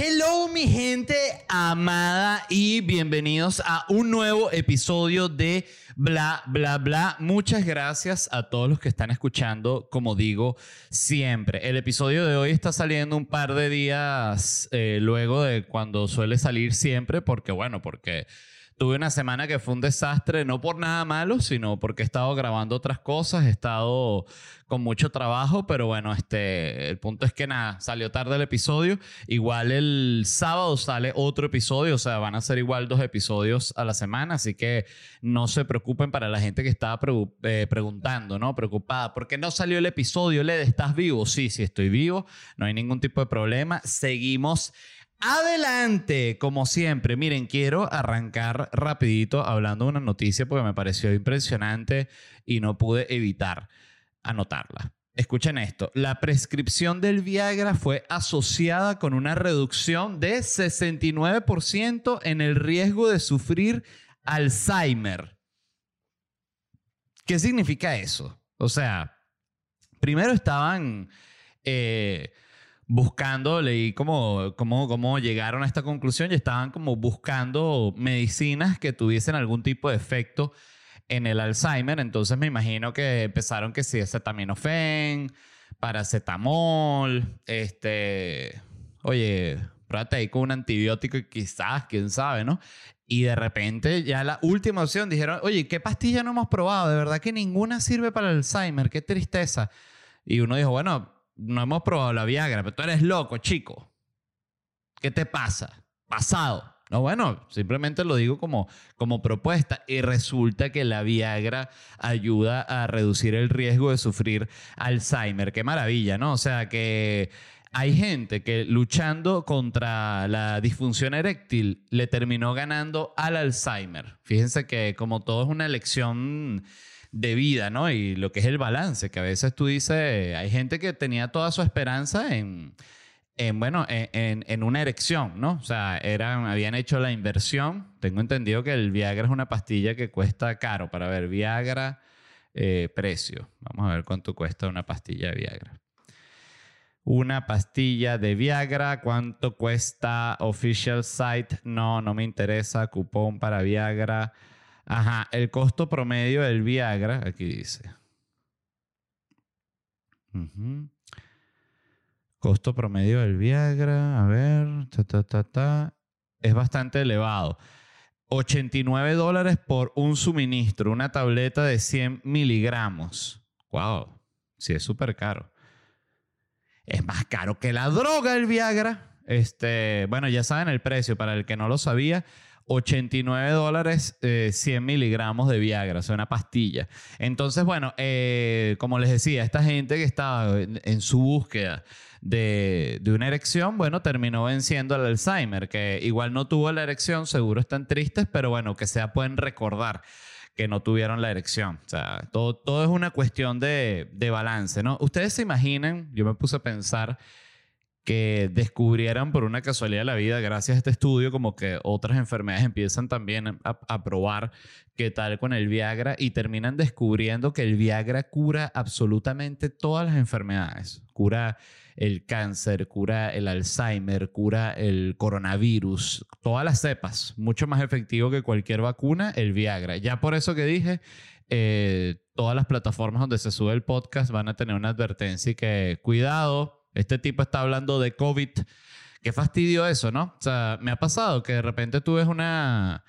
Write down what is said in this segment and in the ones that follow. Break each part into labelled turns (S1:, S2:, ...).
S1: Hello mi gente amada y bienvenidos a un nuevo episodio de Bla Bla Bla. Muchas gracias a todos los que están escuchando, como digo siempre. El episodio de hoy está saliendo un par de días eh, luego de cuando suele salir siempre, porque bueno, porque Tuve una semana que fue un desastre, no por nada malo, sino porque he estado grabando otras cosas, he estado con mucho trabajo, pero bueno, este, el punto es que nada, salió tarde el episodio. Igual el sábado sale otro episodio, o sea, van a ser igual dos episodios a la semana, así que no se preocupen para la gente que estaba eh, preguntando, ¿no? Preocupada, ¿por qué no salió el episodio? Led, ¿estás vivo? Sí, sí, estoy vivo, no hay ningún tipo de problema. Seguimos Adelante, como siempre. Miren, quiero arrancar rapidito hablando de una noticia porque me pareció impresionante y no pude evitar anotarla. Escuchen esto, la prescripción del Viagra fue asociada con una reducción de 69% en el riesgo de sufrir Alzheimer. ¿Qué significa eso? O sea, primero estaban... Eh, buscando, leí cómo, cómo, cómo llegaron a esta conclusión y estaban como buscando medicinas que tuviesen algún tipo de efecto en el Alzheimer. Entonces me imagino que empezaron que si acetaminofén, paracetamol, este, oye, pruébate ahí con un antibiótico y quizás, quién sabe, ¿no? Y de repente ya la última opción dijeron, oye, ¿qué pastilla no hemos probado? De verdad que ninguna sirve para el Alzheimer, qué tristeza. Y uno dijo, bueno, no hemos probado la Viagra, pero tú eres loco, chico. ¿Qué te pasa? Pasado. No, bueno, simplemente lo digo como, como propuesta y resulta que la Viagra ayuda a reducir el riesgo de sufrir Alzheimer. Qué maravilla, ¿no? O sea que hay gente que luchando contra la disfunción eréctil le terminó ganando al Alzheimer. Fíjense que como todo es una elección de vida, ¿no? Y lo que es el balance, que a veces tú dices, hay gente que tenía toda su esperanza en, en bueno, en, en, una erección, ¿no? O sea, eran, habían hecho la inversión. Tengo entendido que el Viagra es una pastilla que cuesta caro. Para ver, Viagra, eh, precio. Vamos a ver cuánto cuesta una pastilla de Viagra. Una pastilla de Viagra, ¿cuánto cuesta? Official site, no, no me interesa. Cupón para Viagra. Ajá, el costo promedio del Viagra, aquí dice. Costo promedio del Viagra, a ver, ta, ta, ta, ta, es bastante elevado. 89 dólares por un suministro, una tableta de 100 miligramos. Wow, sí es súper caro. Es más caro que la droga el Viagra. Este, bueno, ya saben el precio, para el que no lo sabía. 89 dólares, 100 eh, miligramos de Viagra, o sea, una pastilla. Entonces, bueno, eh, como les decía, esta gente que estaba en, su búsqueda de, una erección, bueno, terminó venciendo el Alzheimer, que igual no tuvo la erección, seguro están tristes, pero bueno, que sea pueden recordar que no tuvieron la erección. O sea, todo, todo es una cuestión de, de balance, ¿no? Ustedes se imaginan, yo me puse a pensar que descubrieran por una casualidad de la vida, gracias a este estudio, como que otras enfermedades empiezan también a, probar qué tal con el Viagra y terminan descubriendo que el Viagra cura absolutamente todas las enfermedades. Cura el cáncer, cura el Alzheimer, cura el coronavirus, todas las cepas, mucho más efectivo que cualquier vacuna, el Viagra. Ya por eso que dije, eh, todas las plataformas donde se sube el podcast van a tener una advertencia y que cuidado, este tipo está hablando de COVID. Qué fastidio eso, ¿no? O sea, me ha pasado que de repente tú ves una,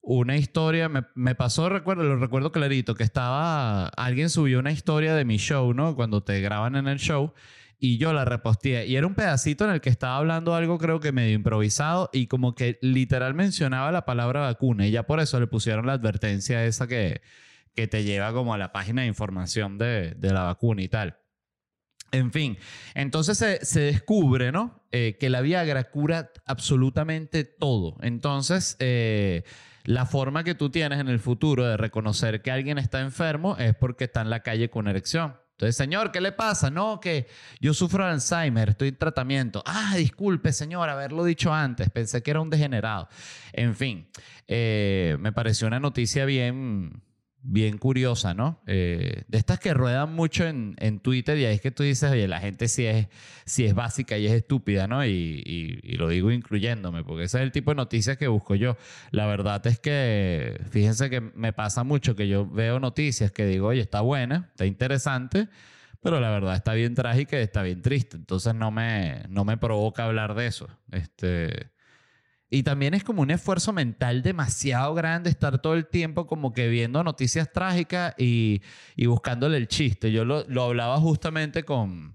S1: una historia, me, pasó, recuerdo, lo recuerdo clarito, que estaba, alguien subió una historia de mi show, ¿no? Cuando te graban en el show y yo la reposteé. Y era un pedacito en el que estaba hablando algo creo que medio improvisado y como que literal mencionaba la palabra vacuna y ya por eso le pusieron la advertencia esa que, que te lleva como a la página de información de, de la vacuna y tal. En fin, entonces se, descubre, ¿no? Eh, que la Viagra cura absolutamente todo. Entonces, eh, la forma que tú tienes en el futuro de reconocer que alguien está enfermo es porque está en la calle con erección. Entonces, señor, ¿qué le pasa? No, que yo sufro de Alzheimer, estoy en tratamiento. Ah, disculpe, señor, haberlo dicho antes, pensé que era un degenerado. En fin, eh, me pareció una noticia bien, bien curiosa, ¿no? Eh, de estas que ruedan mucho en, en, Twitter y ahí es que tú dices, oye, la gente sí es, sí es básica y es estúpida, ¿no? Y, lo digo incluyéndome, porque ese es el tipo de noticias que busco yo. La verdad es que, fíjense que me pasa mucho que yo veo noticias que digo, oye, está buena, está interesante, pero la verdad está bien trágica y está bien triste. Entonces no me, no me provoca hablar de eso. Este, y también es como un esfuerzo mental demasiado grande estar todo el tiempo como que viendo noticias trágicas y, y buscándole el chiste. Yo lo, lo hablaba justamente con...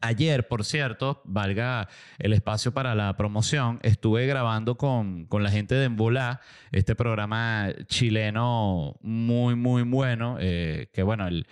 S1: Ayer, por cierto, valga el espacio para la promoción, estuve grabando con, con la gente de Embolá, este programa chileno muy, muy bueno, eh, que bueno, el,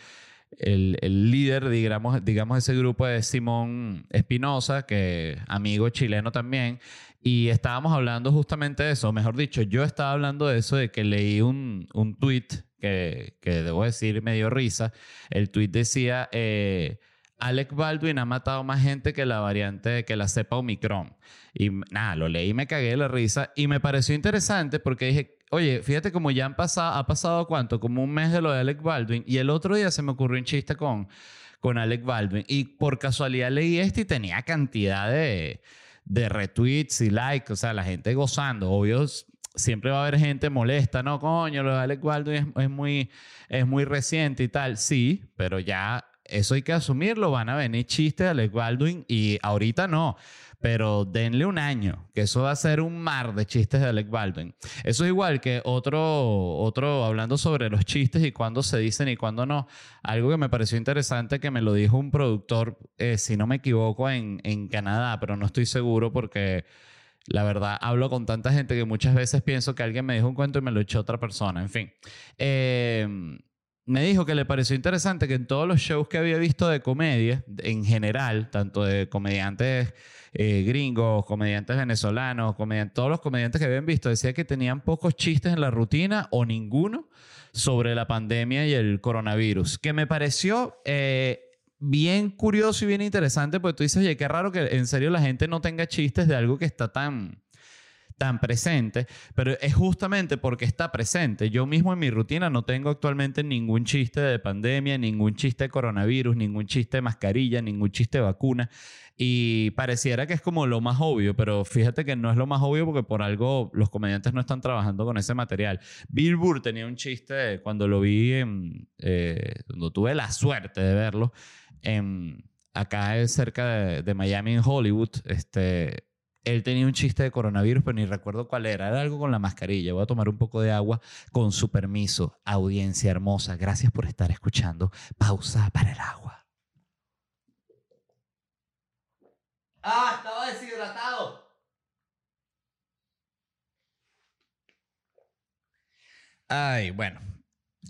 S1: el, el, líder, digamos, digamos, ese grupo es Simón Espinosa, que amigo chileno también, y estábamos hablando justamente de eso, mejor dicho, yo estaba hablando de eso, de que leí un, un tweet que, que debo decir me dio risa. El tweet decía, eh, Alec Baldwin ha matado más gente que la variante, que la cepa Omicron. Y nada, lo leí me cagué de la risa y me pareció interesante porque dije, oye, fíjate como ya han pasado, ha pasado cuánto, como un mes de lo de Alec Baldwin y el otro día se me ocurrió un chiste con, con Alec Baldwin y por casualidad leí este y tenía cantidad de de retweets y likes, o sea, la gente gozando. Obvio, siempre va a haber gente molesta, ¿no? Coño, lo de Alec Baldwin es, muy, es muy reciente y tal. Sí, pero ya eso hay que asumirlo. Van a venir chistes de Alec Baldwin y ahorita no pero denle un año, que eso va a ser un mar de chistes de Alec Baldwin. Eso es igual que otro, otro hablando sobre los chistes y cuándo se dicen y cuándo no. Algo que me pareció interesante que me lo dijo un productor, eh, si no me equivoco, en, en Canadá, pero no estoy seguro porque la verdad hablo con tanta gente que muchas veces pienso que alguien me dijo un cuento y me lo echó otra persona. En fin. Eh, me dijo que le pareció interesante que en todos los shows que había visto de comedia, en general, tanto de comediantes eh, gringos, comediantes venezolanos, todos los comediantes que habían visto, decía que tenían pocos chistes en la rutina o ninguno sobre la pandemia y el coronavirus, que me pareció eh, bien curioso y bien interesante, porque tú dices, oye, qué raro que en serio la gente no tenga chistes de algo que está tan tan presente, pero es justamente porque está presente. Yo mismo en mi rutina no tengo actualmente ningún chiste de pandemia, ningún chiste de coronavirus, ningún chiste de mascarilla, ningún chiste de vacuna. Y pareciera que es como lo más obvio, pero fíjate que no es lo más obvio porque por algo los comediantes no están trabajando con ese material. Bill Burr tenía un chiste cuando lo vi, en, eh, cuando tuve la suerte de verlo, en, acá cerca de, de Miami, en Hollywood, este, él tenía un chiste de coronavirus, pero ni recuerdo cuál era. Era algo con la mascarilla. Voy a tomar un poco de agua con su permiso. Audiencia hermosa, gracias por estar escuchando. Pausa para el agua. ¡Ah! Estaba deshidratado. Ay, bueno.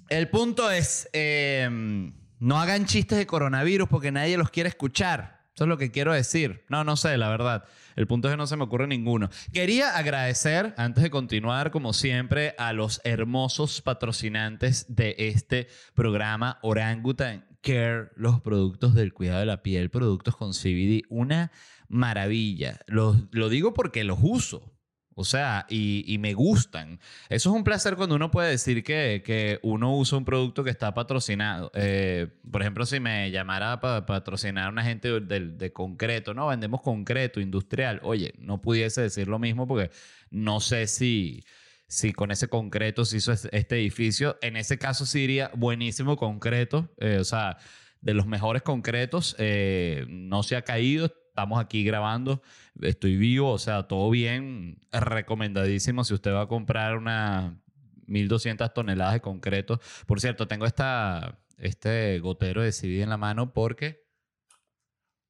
S1: El punto es, em, no hagan chistes de coronavirus porque nadie los quiere escuchar. Eso es lo que quiero decir. No, no sé, la verdad. El punto es que no se me ocurre ninguno. Quería agradecer, antes de continuar, como siempre, a los hermosos patrocinantes de este programa, Orangutan Care, los productos del cuidado de la piel, productos con CBD. Una maravilla. lo digo porque los uso. O sea, y, me gustan. Eso es un placer cuando uno puede decir que, que uno usa un producto que está patrocinado. Eh, por ejemplo, si me llamara para patrocinar a una gente de, concreto, ¿no? Vendemos concreto, industrial. Oye, no pudiese decir lo mismo porque no sé si, si con ese concreto se hizo este edificio. En ese caso sí diría buenísimo concreto. Eh, o sea, de los mejores concretos. Eh, no se ha caído estamos aquí grabando, estoy vivo, o sea, todo bien, recomendadísimo si usted va a comprar unas 1200 toneladas de concreto. Por cierto, tengo esta, este gotero de CBD en la mano porque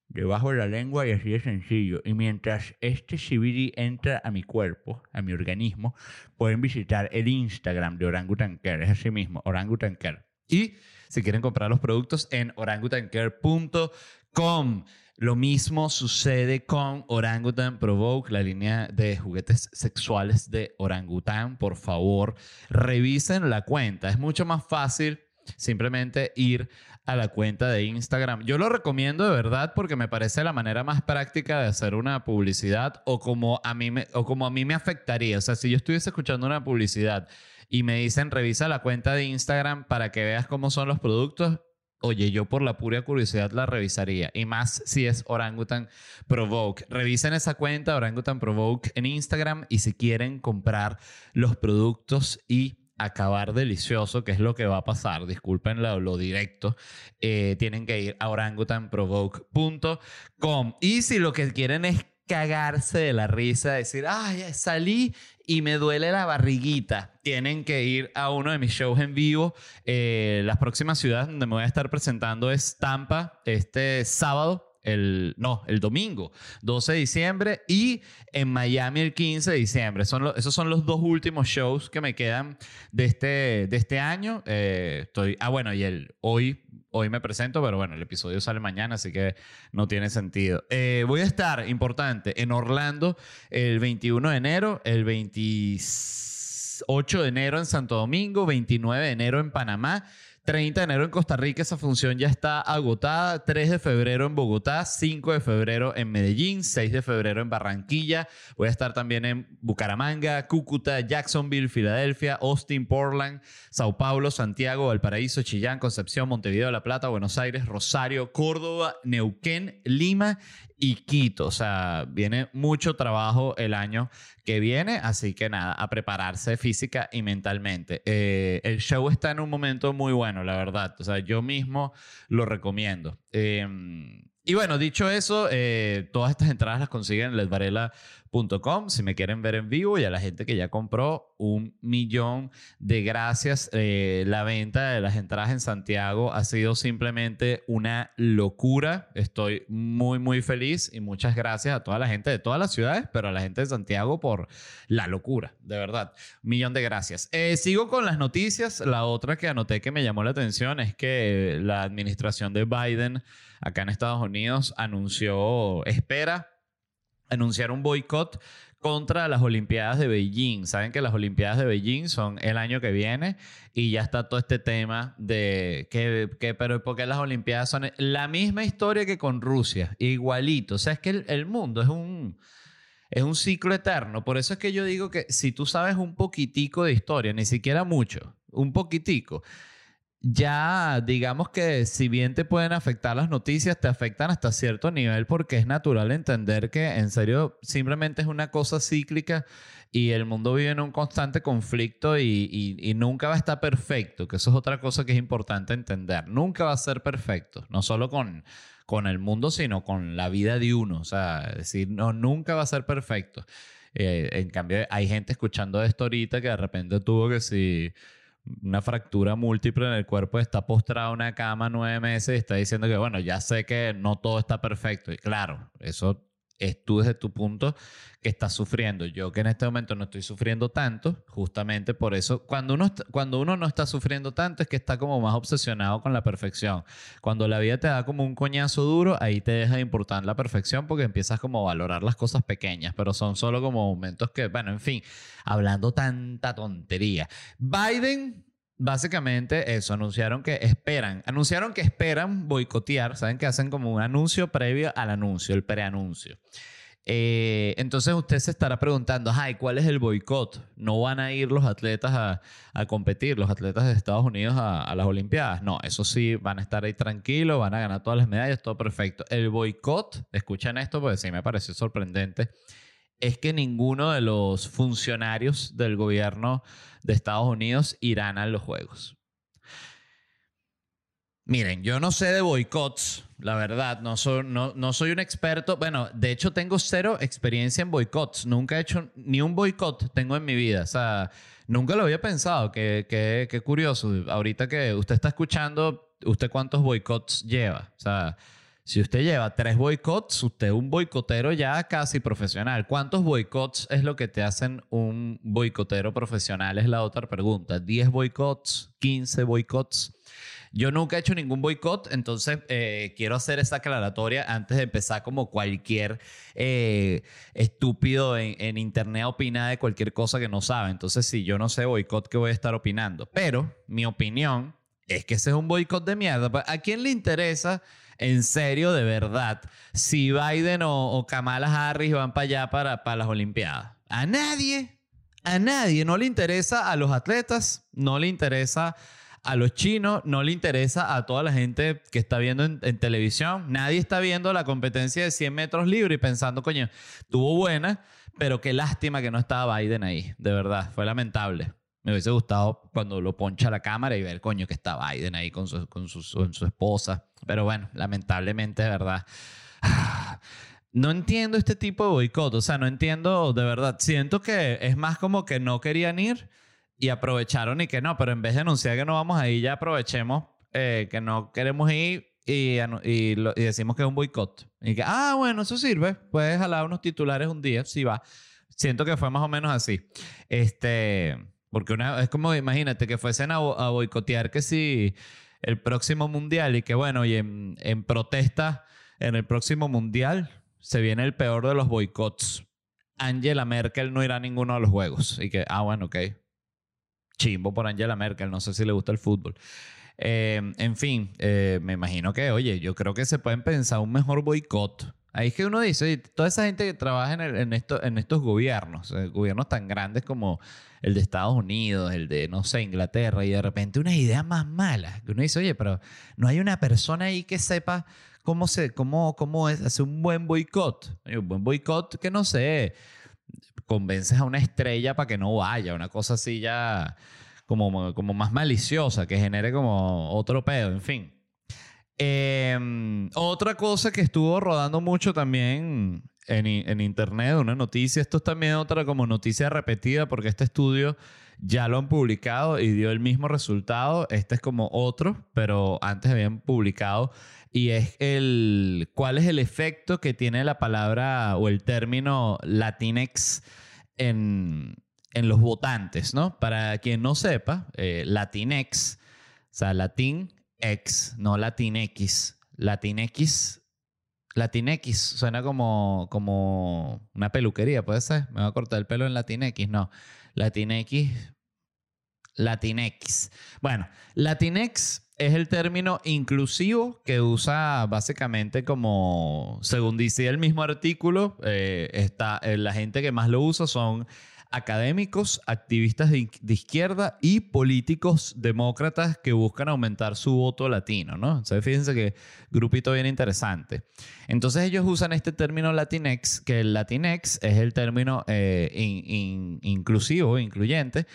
S1: debajo de la lengua y así de sencillo. Y mientras este CBD entra a mi cuerpo, a mi organismo, pueden visitar el Instagram de Orangutan Care, es así mismo, Orangutan Care. Y si quieren comprar los productos en orangutancare.com. Lo mismo sucede con Orangutan Provoke, la línea de juguetes sexuales de Orangutan. Por favor, revisen la cuenta. Es mucho más fácil simplemente ir a la cuenta de Instagram. Yo lo recomiendo de verdad porque me parece la manera más práctica de hacer una publicidad o como a mí me, o como a mí me afectaría. O sea, si yo estuviese escuchando una publicidad y me dicen revisa la cuenta de Instagram para que veas cómo son los productos, oye, yo por la pura curiosidad la revisaría. Y más si es Orangutan Provoke. Revisen esa cuenta, Orangutan Provoke, en Instagram y si quieren comprar los productos y acabar delicioso, que es lo que va a pasar, disculpen lo, directo, eh, tienen que ir a orangutanprovoke.com. Y si lo que quieren es cagarse de la risa, decir, ay, salí y me duele la barriguita. Tienen que ir a uno de mis shows en vivo. Eh, las próximas ciudades donde me voy a estar presentando es Tampa este sábado. El, no, el domingo, 12 de diciembre, y en Miami el 15 de diciembre. Son esos son los dos últimos shows que me quedan de este, este año. Eh, estoy, ah, bueno, y el hoy hoy me presento, pero bueno, el episodio sale mañana, así que no tiene sentido. Eh, voy a estar, importante, en Orlando el 21 de enero, el 28 de enero en Santo Domingo, 29 de enero en Panamá 30 de enero en Costa Rica, esa función ya está agotada. 3 de febrero en Bogotá, 5 de febrero en Medellín, 6 de febrero en Barranquilla. Voy a estar también en Bucaramanga, Cúcuta, Jacksonville, Filadelfia, Austin, Portland, Sao Paulo, Santiago, Valparaíso, Chillán, Concepción, Montevideo, La Plata, Buenos Aires, Rosario, Córdoba, Neuquén, Lima y Quito. O sea, viene mucho trabajo el año que viene, así que nada, a prepararse física y mentalmente. Eh, el show está en un momento muy bueno, la verdad. O sea, yo mismo lo recomiendo. Em, y bueno, dicho eso, eh, todas estas entradas las consiguen en ledvarela.com si me quieren ver en vivo y a la gente que ya compró un millón de gracias. Eh, la venta de las entradas en Santiago ha sido simplemente una locura. Estoy muy, muy feliz y muchas gracias a toda la gente de todas las ciudades, pero a la gente de Santiago por la locura, de verdad. Un millón de gracias. Eh, sigo con las noticias. La otra que anoté que me llamó la atención es que la administración de Biden acá en Estados Unidos anunció, espera anunciar un boicot contra las Olimpiadas de Beijing. Saben que las Olimpiadas de Beijing son el año que viene y ya está todo este tema de que, que pero ¿por qué las Olimpiadas son la misma historia que con Rusia? Igualito. O sea, es que el, mundo es un, es un ciclo eterno. Por eso es que yo digo que si tú sabes un poquitico de historia, ni siquiera mucho, un poquitico, ya digamos que si bien te pueden afectar las noticias, te afectan hasta cierto nivel porque es natural entender que en serio simplemente es una cosa cíclica y el mundo vive en un constante conflicto y, nunca va a estar perfecto, que eso es otra cosa que es importante entender. Nunca va a ser perfecto, no solo con, con el mundo, sino con la vida de uno. O sea, decir, no, nunca va a ser perfecto. Eh, en cambio, hay gente escuchando esto ahorita que de repente tuvo que si una fractura múltiple en el cuerpo, está postrado en una cama nueve meses y está diciendo que, bueno, ya sé que no todo está perfecto. Y claro, eso es tú desde tu punto que estás sufriendo. Yo que en este momento no estoy sufriendo tanto, justamente por eso, cuando uno, cuando uno no está sufriendo tanto es que está como más obsesionado con la perfección. Cuando la vida te da como un coñazo duro, ahí te deja de importar la perfección porque empiezas como a valorar las cosas pequeñas, pero son solo como momentos que, bueno, en fin, hablando tanta tontería. Biden básicamente eso, anunciaron que esperan, anunciaron que esperan boicotear, saben que hacen como un anuncio previo al anuncio, el preanuncio. Eh, entonces usted se estará preguntando, ay, ¿cuál es el boicot? ¿No van a ir los atletas a, competir, los atletas de Estados Unidos a, a, las Olimpiadas? No, eso sí, van a estar ahí tranquilos, van a ganar todas las medallas, todo perfecto. El boicot, escuchen esto porque sí me pareció sorprendente, es que ninguno de los funcionarios del gobierno de Estados Unidos irán a los Juegos. Miren, yo no sé de boicots, la verdad, no soy, no, no soy un experto. Bueno, de hecho tengo cero experiencia en boicots. Nunca he hecho ni un boicot, tengo en mi vida. O sea, nunca lo había pensado. Qué, qué curioso. Ahorita que usted está escuchando, ¿usted cuántos boicots lleva? O sea, si usted lleva tres boicots, usted es un boicotero ya casi profesional. ¿Cuántos boicots es lo que te hacen un boicotero profesional? Es la otra pregunta. ¿10 boicots? ¿15 boicots? Yo nunca he hecho ningún boicot, entonces eh, quiero hacer esa aclaratoria antes de empezar como cualquier eh, estúpido en, internet opina de cualquier cosa que no sabe. Entonces, si yo no sé boicot, ¿qué voy a estar opinando? Pero mi opinión es que ese es un boicot de mierda. Pues, ¿A quién le interesa? En serio, de verdad, si Biden o, Kamala Harris van para allá para, para las Olimpiadas. A nadie. A nadie no le interesa a los atletas, no le interesa a los chinos, no le interesa a toda la gente que está viendo en, televisión. Nadie está viendo la competencia de 100 metros libre y pensando, coño, tuvo buena, pero qué lástima que no estaba Biden ahí. De verdad, fue lamentable. Me hubiese gustado cuando lo poncha la cámara y ver, coño, que está Biden ahí con su, con su, su esposa. Pero bueno, lamentablemente, de verdad. No entiendo este tipo de boicot, o sea, no entiendo de verdad. Siento que es más como que no querían ir y aprovecharon y que no, pero en vez de anunciar que no vamos a ir, ya aprovechemos eh, que no queremos ir y, y, decimos que es un boicot. Y que, ah, bueno, eso sirve, puedes jalar unos titulares un día, sí va. Siento que fue más o menos así. Este, porque es como, imagínate, que fuesen a, boicotear que si el próximo mundial y que bueno, y en, en protesta en el próximo mundial se viene el peor de los boicots. Angela Merkel no irá a ninguno de los juegos. Y que, ah, bueno, ok. Chimbo por Angela Merkel, no sé si le gusta el fútbol. Eh, en fin, eh, me imagino que, oye, yo creo que se pueden pensar un mejor boicot. Ahí es que uno dice, toda esa gente que trabaja en, en, esto, en estos gobiernos, eh, gobiernos tan grandes como el de Estados Unidos, el de, no sé, Inglaterra, y de repente una idea más mala, que uno dice, oye, pero no hay una persona ahí que sepa ¿Cómo, se, cómo, cómo es hacer un buen boicot? Un buen boicot que no sé, convences a una estrella para que no vaya, una cosa así ya como, como más maliciosa, que genere como otro pedo, en fin. Em, otra cosa que estuvo rodando mucho también en, en, internet, una noticia, esto es también otra como noticia repetida porque este estudio ya lo han publicado y dio el mismo resultado. Este es como otro, pero antes habían publicado y es el cuál es el efecto que tiene la palabra o el término Latinex en, en los votantes, ¿no? Para quien no sepa, eh, Latinex, o sea, Latinx, no Latinex. Latinex, Latinex suena como, como una peluquería, ¿puede ser? Me voy a cortar el pelo en Latinex, no. Latinex, Latinex. Bueno, Latinex es el término inclusivo que usa básicamente como, según dice el mismo artículo, eh, está, eh, la gente que más lo usa son académicos, activistas de, izquierda y políticos demócratas que buscan aumentar su voto latino, ¿no? Entonces fíjense que grupito bien interesante. Entonces ellos usan este término Latinex, que el Latinex es el término eh, inclusivo, incluyente,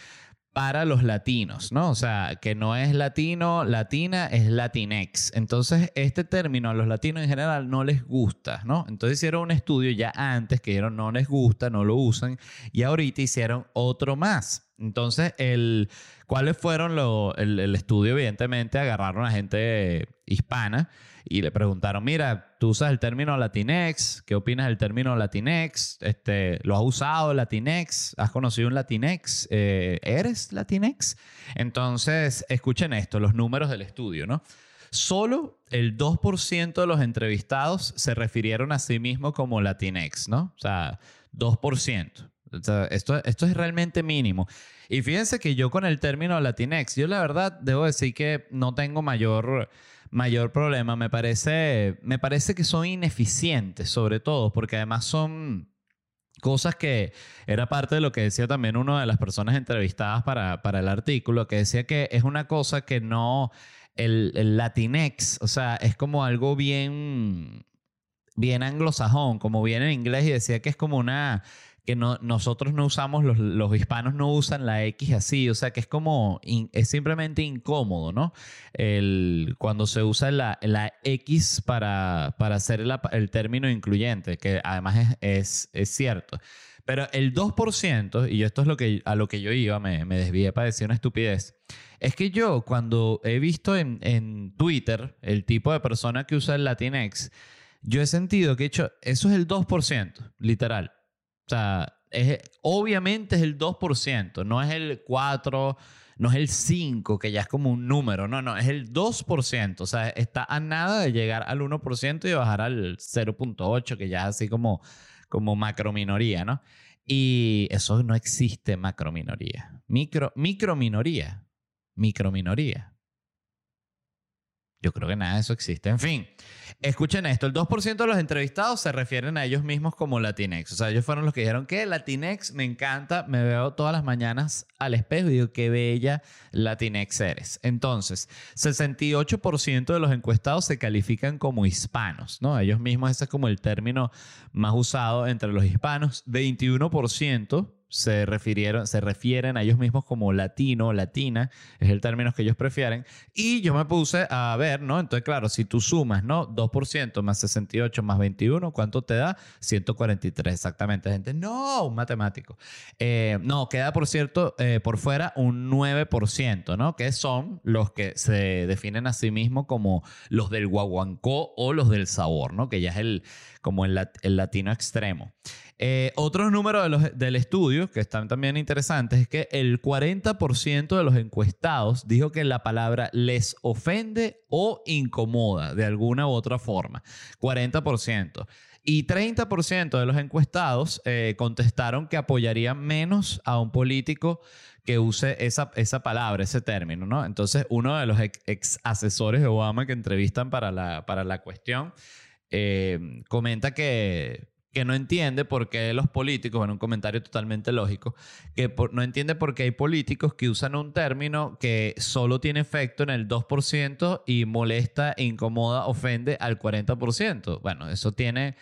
S1: para los latinos, ¿no? O sea, que no es latino, latina, es latinex. Entonces, este término a los latinos en general no les gusta, ¿no? Entonces hicieron un estudio ya antes que dijeron no les gusta, no lo usan, y ahorita hicieron otro más. Entonces, el, ¿cuáles fueron los, el, estudio? Evidentemente, agarraron a gente hispana y le preguntaron, mira, tú usas el término Latinex, ¿qué opinas del término Latinex? Este, ¿Lo has usado Latinex? ¿Has conocido un Latinex? Eh, ¿Eres Latinex? Entonces, escuchen esto, los números del estudio, ¿no? Solo el 2% de los entrevistados se refirieron a sí mismos como Latinex, ¿no? O sea, 2%. esto, esto es realmente mínimo. Y fíjense que yo con el término Latinex, yo la verdad debo decir que no tengo mayor mayor problema. Me parece, me parece que son ineficientes, sobre todo, porque además son cosas que era parte de lo que decía también una de las personas entrevistadas para, para el artículo, que decía que es una cosa que no, el, el latinex, o sea, es como algo bien, bien anglosajón, como bien en inglés, y decía que es como una que no, nosotros no usamos, los, los, hispanos no usan la X así, o sea que es como, es simplemente incómodo, ¿no? El, cuando se usa la, la X para, para hacer el término incluyente, que además es, es, es, cierto. Pero el 2%, y esto es lo que, a lo que yo iba, me, me desvié para decir una estupidez, es que yo cuando he visto en, en Twitter el tipo de persona que usa el Latinx, yo he sentido que he hecho, eso es el 2%, literal. Sea, obviamente es el 2%, no es el 4%, no es el 5%, que ya es como un número, no, no, es el 2%. O sea, está a nada de llegar al 1% y bajar al 0.8%, que ya es así como, como macrominoría, ¿no? Y eso no existe macrominoría. Micro, microminoría. Microminoría. Yo creo que nada de eso existe. En fin, escuchen esto. El 2% de los entrevistados se refieren a ellos mismos como Latinex. O sea, ellos fueron los que dijeron que Latinex me encanta. Me veo todas las mañanas al espejo y digo, qué bella Latinex eres. Entonces, 68% de los encuestados se califican como hispanos, ¿no? Ellos mismos, ese es como el término más usado entre los hispanos. 21% se, refirieron, se refieren a ellos mismos como latino, latina, es el término que ellos prefieren. Y yo me puse a ver, ¿no? Entonces, claro, si tú sumas, ¿no? 2% más 68 más 21, ¿cuánto te da? 143, exactamente. Gente, no, un matemático. Eh, no, queda, por cierto, eh, por fuera un 9%, ¿no? Que son los que se definen a sí mismos como los del guaguancó o los del sabor, ¿no? Que ya es el, como el, el latino extremo. Eh, otros números del estudio que están también interesantes es que el 40% de los encuestados dijo que la palabra les ofende o incomoda de alguna u otra forma. 40%. Y 30% de los encuestados eh, contestaron que apoyarían menos a un político que use esa, esa palabra, ese término, ¿no? Entonces, uno de los ex, asesores de Obama que entrevistan para la, para la cuestión eh, comenta que que no entiende por qué los políticos, bueno, un comentario totalmente lógico, que no entiende por qué hay políticos que usan un término que solo tiene efecto en el 2% y molesta, incomoda, ofende al 40%. Bueno, eso tiene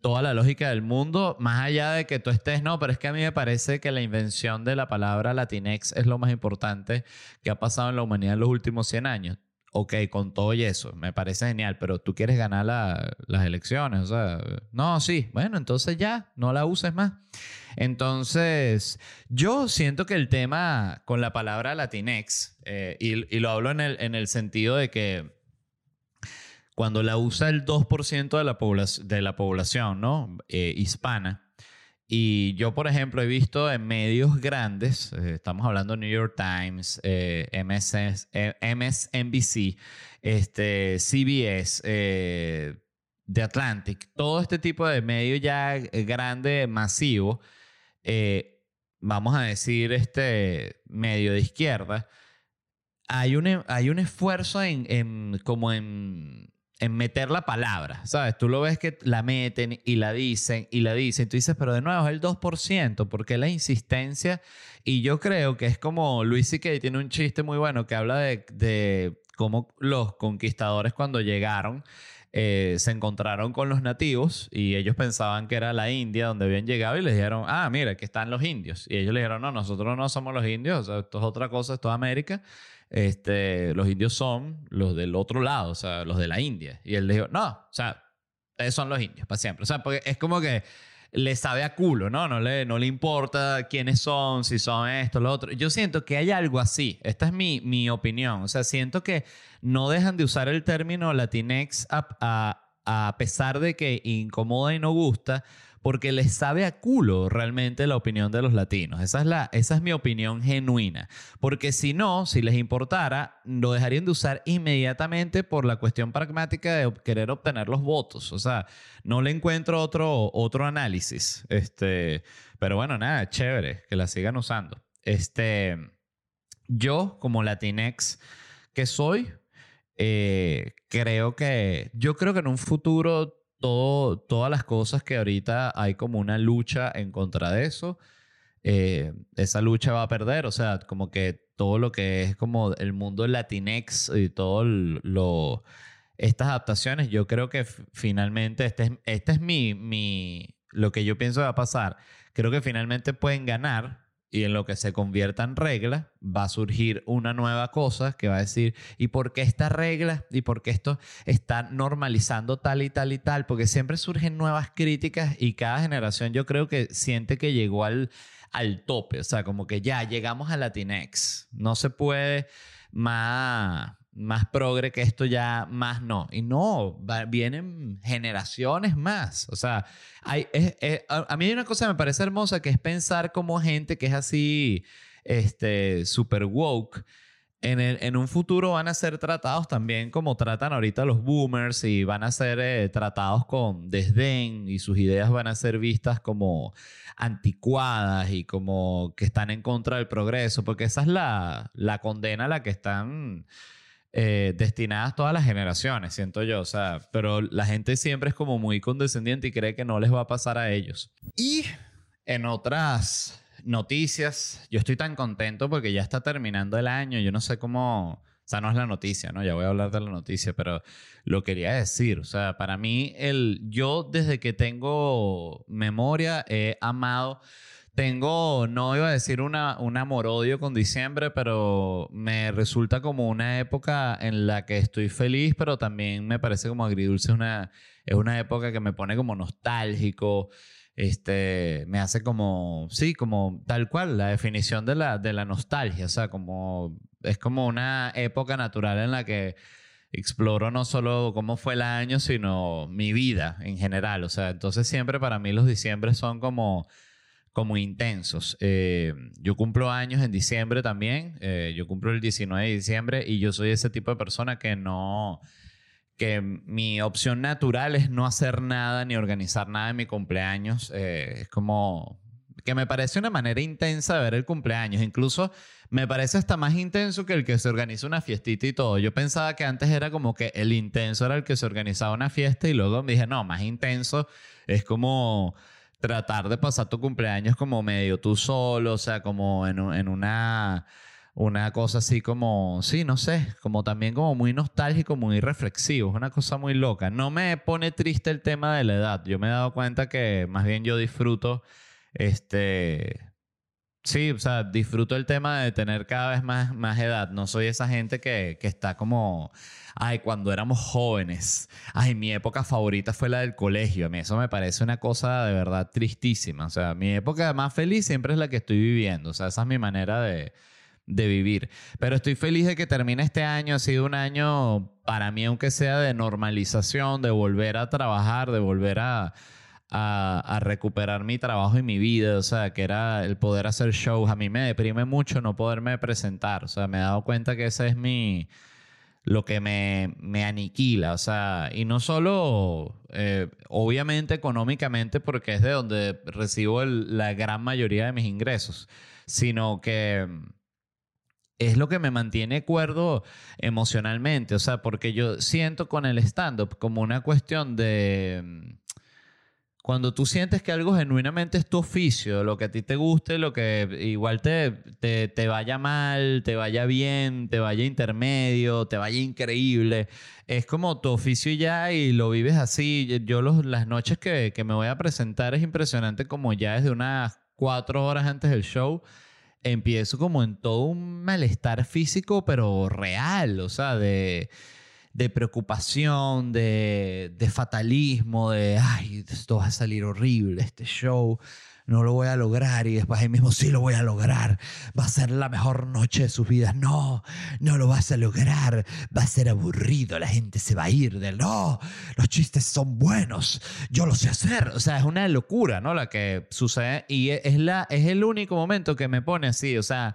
S1: toda la lógica del mundo, más allá de que tú estés, no, pero es que a mí me parece que la invención de la palabra latinex es lo más importante que ha pasado en la humanidad en los últimos 100 años ok, con todo y eso, me parece genial, pero tú quieres ganar las elecciones, o sea, no, sí, bueno, entonces ya, no la uses más. Entonces, yo siento que el tema con la palabra Latinex, eh, y, lo hablo en el, en el sentido de que cuando la usa el 2% de la, de la población, ¿no? Eh, hispana, y yo, por ejemplo, he visto en medios grandes, eh, estamos hablando de New York Times, eh, MSNBC, este, CBS, eh, The Atlantic, todo este tipo de medios ya grande, masivo, vamos a decir, este medio de izquierda, hay un, hay un esfuerzo en como en en meter la palabra, ¿sabes? Tú lo ves que la meten y la dicen y la dicen. Tú dices, pero de nuevo es el 2%, porque la insistencia. Y yo creo que es como Luis C.K. tiene un chiste muy bueno que habla de, de cómo los conquistadores cuando llegaron eh, se encontraron con los nativos y ellos pensaban que era la India donde habían llegado y les dijeron, ah, mira, aquí están los indios. Y ellos le dijeron, no, nosotros no somos los indios, o sea, esto es otra cosa, esto es América este, los indios son los del otro lado, o sea, los de la India. Y él dijo, no, o sea, ustedes son los indios para siempre. O sea, porque es como que le sabe a culo, ¿no? No le, no le importa quiénes son, si son esto, lo otro. Yo siento que hay algo así. Esta es mi, mi opinión. O sea, siento que no dejan de usar el término Latinex a, a pesar de que incomoda y no gusta porque les sabe a culo realmente la opinión de los latinos. Esa es, la, esa es mi opinión genuina. Porque si no, si les importara, lo dejarían de usar inmediatamente por la cuestión pragmática de querer obtener los votos. O sea, no le encuentro otro, otro análisis. Este, pero bueno, nada, chévere que la sigan usando. Este, yo, como Latinex que soy, eh, creo que, yo creo que en un futuro todo, todas las cosas que ahorita hay como una lucha en contra de eso, eh, esa lucha va a perder. O sea, como que todo lo que es como el mundo latinex y todo lo... Estas adaptaciones, yo creo que finalmente, este es, este es mi, mi, lo que yo pienso va a pasar. Creo que finalmente pueden ganar y en lo que se convierta en regla, va a surgir una nueva cosa que va a decir, ¿y por qué esta regla? ¿Y por qué esto está normalizando tal y tal y tal? Porque siempre surgen nuevas críticas y cada generación yo creo que siente que llegó al, al tope, o sea, como que ya llegamos a Latinex, no se puede más más progre que esto ya más no. Y no, vienen generaciones más. O sea, hay, a, mí hay una cosa que me parece hermosa que es pensar como gente que es así, este, super woke. En, el, en un futuro van a ser tratados también como tratan ahorita los boomers y van a ser eh, tratados con desdén y sus ideas van a ser vistas como anticuadas y como que están en contra del progreso, porque esa es la, la condena a la que están eh, destinadas todas las generaciones, siento yo. O sea, pero la gente siempre es como muy condescendiente y cree que no les va a pasar a ellos. Y en otras noticias, yo estoy tan contento porque ya está terminando el año. Yo no sé cómo. O sea, no es la noticia, ¿no? Ya voy a hablar de la noticia, pero lo quería decir. O sea, para mí, el, yo desde que tengo memoria he amado tengo, no iba a decir una, un amor-odio con diciembre, pero me resulta como una época en la que estoy feliz, pero también me parece como agridulce. Una, es una época que me pone como nostálgico. Este, me hace como, sí, como tal cual, la definición de la, de la nostalgia. O sea, como, es como una época natural en la que exploro no solo cómo fue el año, sino mi vida en general. O sea, entonces siempre para mí los diciembre son como como intensos. Eh, yo cumplo años en diciembre también. Eh, yo cumplo el 19 de diciembre y yo soy ese tipo de persona que no que mi opción natural es no hacer nada ni organizar nada en mi cumpleaños. Eh, es como que me parece una manera intensa de ver el cumpleaños. Incluso me parece hasta más intenso que el que se organiza una fiestita y todo. Yo pensaba que antes era como que el intenso era el que se organizaba una fiesta y luego me dije, no, más intenso es como tratar de pasar tu cumpleaños como medio tú solo, o sea, como en, en una, una cosa así como, sí, no sé, como también como muy nostálgico, muy reflexivo, es una cosa muy loca. No me pone triste el tema de la edad, yo me he dado cuenta que más bien yo disfruto, este, sí, o sea, disfruto el tema de tener cada vez más, más edad, no soy esa gente que, que está como ay, cuando éramos jóvenes, ay, mi época favorita fue la del colegio. A mí eso me parece una cosa de verdad tristísima. O sea, mi época más feliz siempre es la que estoy viviendo. O sea, esa es mi manera de, vivir. Pero estoy feliz de que termine este año. Ha sido un año, para mí, aunque sea de normalización, de volver a trabajar, de volver a, a, recuperar mi trabajo y mi vida. O sea, que era el poder hacer shows. A mí me deprime mucho no poderme presentar. O sea, me he dado cuenta que ese es mi lo que me, me aniquila. O sea, y no solo, eh, obviamente económicamente, porque es de donde recibo la gran mayoría de mis ingresos, sino que es lo que me mantiene cuerdo emocionalmente. O sea, porque yo siento con el stand-up como una cuestión de cuando tú sientes que algo genuinamente es tu oficio, lo que a ti te guste, lo que igual te, te, vaya mal, te vaya bien, te vaya intermedio, te vaya increíble, es como tu oficio ya y lo vives así. Yo los, las noches que, que me voy a presentar es impresionante como ya desde unas cuatro horas antes del show empiezo como en todo un malestar físico, pero real, o sea, de de preocupación, de, de, fatalismo, de, ay, esto va a salir horrible, este show, no lo voy a lograr y después ahí mismo sí lo voy a lograr, va a ser la mejor noche de sus vidas, no, no lo vas a lograr, va a ser aburrido, la gente se va a ir de, no, los chistes son buenos, yo lo sé hacer, o sea, es una locura, ¿no? La que sucede y es, la, es el único momento que me pone así, o sea,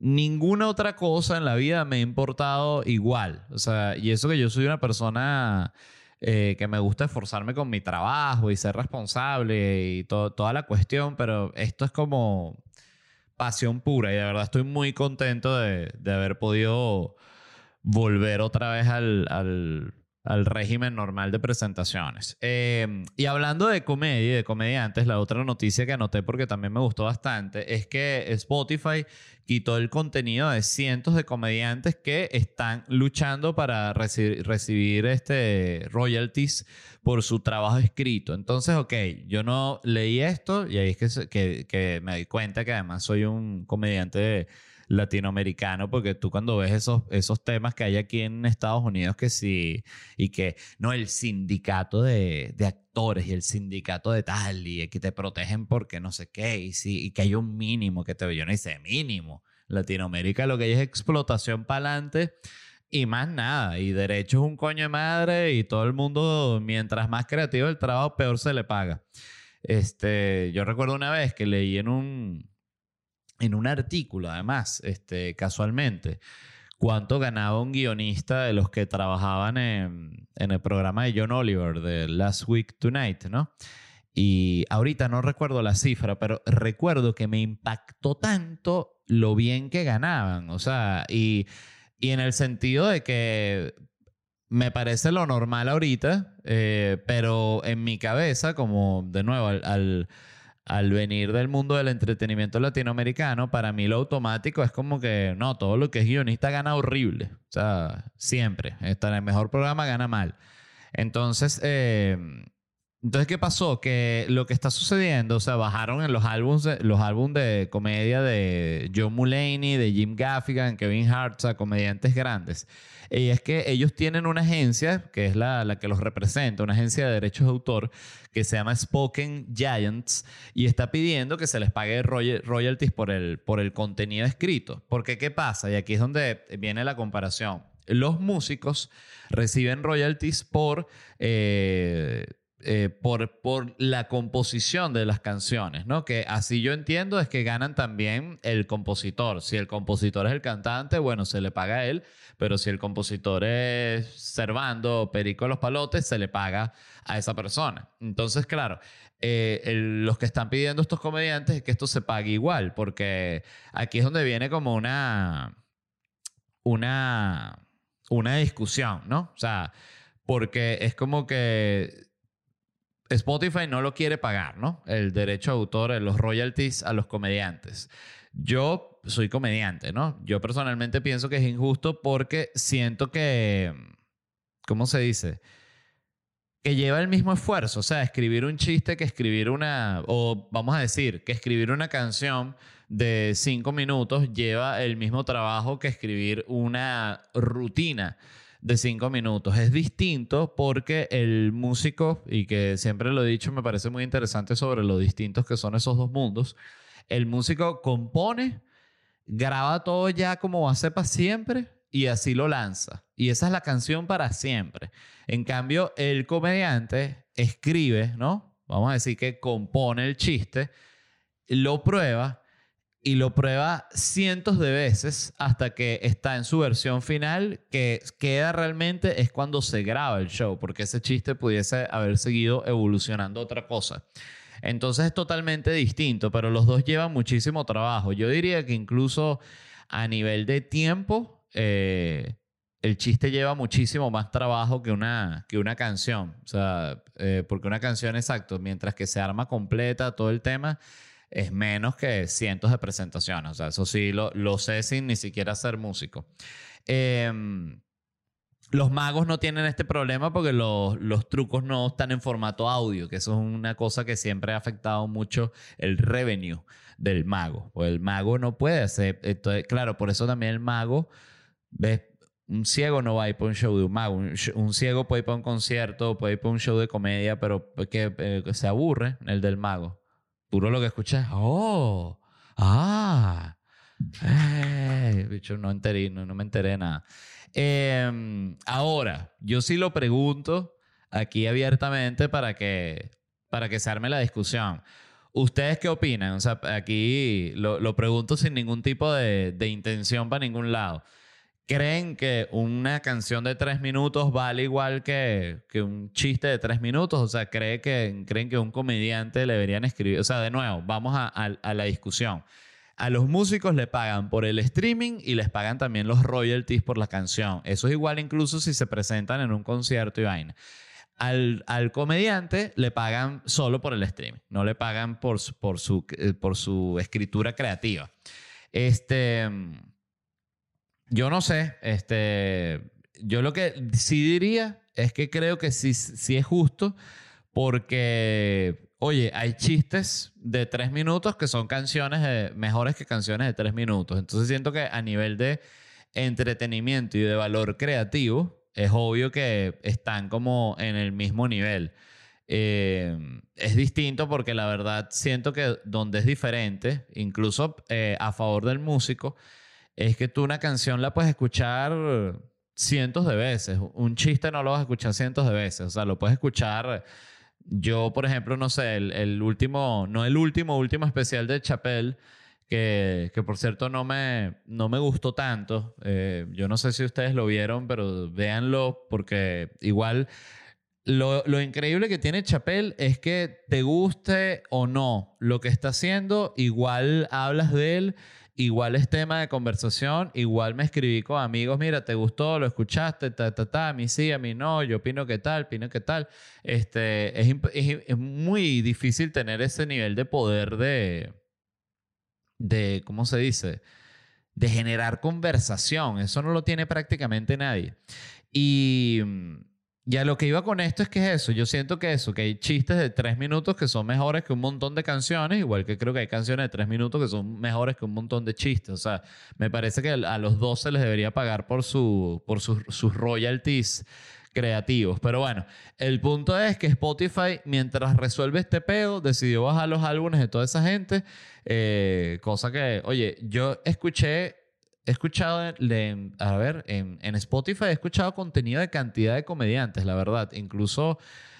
S1: ninguna otra cosa en la vida me ha importado igual. O sea, y eso que yo soy una persona eh, que me gusta esforzarme con mi trabajo y ser responsable y toda la cuestión, pero esto es como pasión pura y de verdad estoy muy contento de, haber podido volver otra vez al al régimen normal de presentaciones. Em, y hablando de comedia y de comediantes, la otra noticia que anoté porque también me gustó bastante es que Spotify quitó el contenido de cientos de comediantes que están luchando para recibir este royalties por su trabajo escrito. Entonces, ok, yo no leí esto y ahí es que, que me di cuenta que además soy un comediante de latinoamericano, porque tú cuando ves esos, esos temas que hay aquí en Estados Unidos, que sí, y que no, el sindicato de, de actores y el sindicato de tal, y que te protegen porque no sé qué, y, sí, y que hay un mínimo que te yo no hice mínimo. Latinoamérica lo que hay es explotación para adelante y más nada. Y derecho es un coño de madre y todo el mundo, mientras más creativo el trabajo, peor se le paga. Este, yo recuerdo una vez que leí en un, en un artículo, además, este, casualmente, cuánto ganaba un guionista de los que trabajaban en, el programa de John Oliver, de Last Week Tonight, ¿no? Y ahorita no recuerdo la cifra, pero recuerdo que me impactó tanto lo bien que ganaban. O sea, y, y en el sentido de que me parece lo normal ahorita, eh, pero en mi cabeza, como de nuevo, al, al, venir del mundo del entretenimiento latinoamericano, para mí lo automático es como que, no, todo lo que es guionista gana horrible. O sea, siempre. Está en el mejor programa gana mal. Entonces, eh, entonces, ¿qué pasó? Que lo que está sucediendo, o sea, bajaron en los álbumes, los álbumes de comedia de John Mulaney, de Jim Gaffigan, Kevin Hart, o sea, comediantes grandes. Y es que ellos tienen una agencia, que es la, la que los representa, una agencia de derechos de autor, que se llama Spoken Giants, y está pidiendo que se les pague royalties por el, por el contenido escrito. Porque, ¿qué pasa? Y aquí es donde viene la comparación. Los músicos reciben royalties por... Eh, eh, por, por la composición de las canciones, ¿no? Que así yo entiendo es que ganan también el compositor. Si el compositor es el cantante, bueno, se le paga a él, pero si el compositor es Servando o Perico Los Palotes, se le paga a esa persona. Entonces, claro, eh, los que están pidiendo estos comediantes es que esto se pague igual, porque aquí es donde viene como una, una, una discusión, ¿no? O sea, porque es como que Spotify no lo quiere pagar, ¿no? El derecho de autor, los royalties a los comediantes. Yo soy comediante, ¿no? Yo personalmente pienso que es injusto porque siento que, ¿cómo se dice? Que lleva el mismo esfuerzo, o sea, escribir un chiste que escribir una, o vamos a decir, que escribir una canción de cinco minutos lleva el mismo trabajo que escribir una rutina de cinco minutos. Es distinto porque el músico, y que siempre lo he dicho, me parece muy interesante sobre lo distintos que son esos dos mundos, el músico compone, graba todo ya como va a ser para siempre y así lo lanza. Y esa es la canción para siempre. En cambio, el comediante escribe, ¿no? Vamos a decir que compone el chiste, lo prueba y lo prueba cientos de veces hasta que está en su versión final, que queda realmente es cuando se graba el show, porque ese chiste pudiese haber seguido evolucionando otra cosa. Entonces es totalmente distinto, pero los dos llevan muchísimo trabajo. Yo diría que incluso a nivel de tiempo, eh, el chiste lleva muchísimo más trabajo que una, que una canción. O sea, eh, porque una canción, exacto, mientras que se arma completa todo el tema, es menos que cientos de presentaciones. O sea, eso sí lo, lo sé sin ni siquiera ser músico. Em, los magos no tienen este problema porque los, los, trucos no están en formato audio, que eso es una cosa que siempre ha afectado mucho el revenue del mago. Pues el mago no puede hacer. claro, por eso también el mago, ¿ves? Un ciego no va a ir para un show de un mago. Un, ciego puede ir para un concierto, puede ir para un show de comedia, pero que, eh, se aburre el del mago. Puro lo que escuchas, oh, ah, eh, bicho, no, enteré, no, me enteré nada. Em, ahora, yo sí lo pregunto aquí abiertamente para que, para que se arme la discusión. ¿Ustedes qué opinan? O sea, aquí lo, lo pregunto sin ningún tipo de, de intención para ningún lado. ¿Creen que una canción de tres minutos vale igual que, que un chiste de tres minutos? O sea, ¿cree que, ¿creen que un comediante le deberían escribir? O sea, de nuevo, vamos a, a, la discusión. A los músicos le pagan por el streaming y les pagan también los royalties por la canción. Eso es igual incluso si se presentan en un concierto y vaina. Al, al, comediante le pagan solo por el streaming, no le pagan por, por, su, eh, por su escritura creativa. Este yo no sé, este, yo lo que sí diría es que creo que sí, sí es justo porque, oye, hay chistes de tres minutos que son canciones mejores que canciones de tres minutos. Entonces siento que a nivel de entretenimiento y de valor creativo, es obvio que están como en el mismo nivel. Eh, es distinto porque la verdad siento que donde es diferente, incluso eh, a favor del músico, es que tú una canción la puedes escuchar cientos de veces. Un chiste no lo vas a escuchar cientos de veces. O sea, lo puedes escuchar. Yo, por ejemplo, no sé, el, último, no el último, último especial de Chappelle, que, que por cierto no me, no me gustó tanto. Eh, yo no sé si ustedes lo vieron, pero véanlo porque igual lo, lo, increíble que tiene Chappelle es que te guste o no lo que está haciendo, igual hablas de él igual es tema de conversación, igual me escribí con amigos, mira, ¿te gustó? ¿Lo escuchaste? Ta, ta, ta, a mí sí, a mí no, yo opino que tal, opino que tal. Este, es, es, muy difícil tener ese nivel de poder de, de, ¿cómo se dice? De generar conversación. Eso no lo tiene prácticamente nadie. Y y a lo que iba con esto es que es eso. Yo siento que eso, que hay chistes de tres minutos que son mejores que un montón de canciones, igual que creo que hay canciones de tres minutos que son mejores que un montón de chistes. O sea, me parece que a los dos se les debería pagar por, su, por sus, sus royalties creativos. Pero bueno, el punto es que Spotify, mientras resuelve este pedo, decidió bajar los álbumes de toda esa gente. Eh, cosa que, oye, yo escuché he escuchado, a ver, en, Spotify he escuchado contenido de cantidad de comediantes, la verdad. Incluso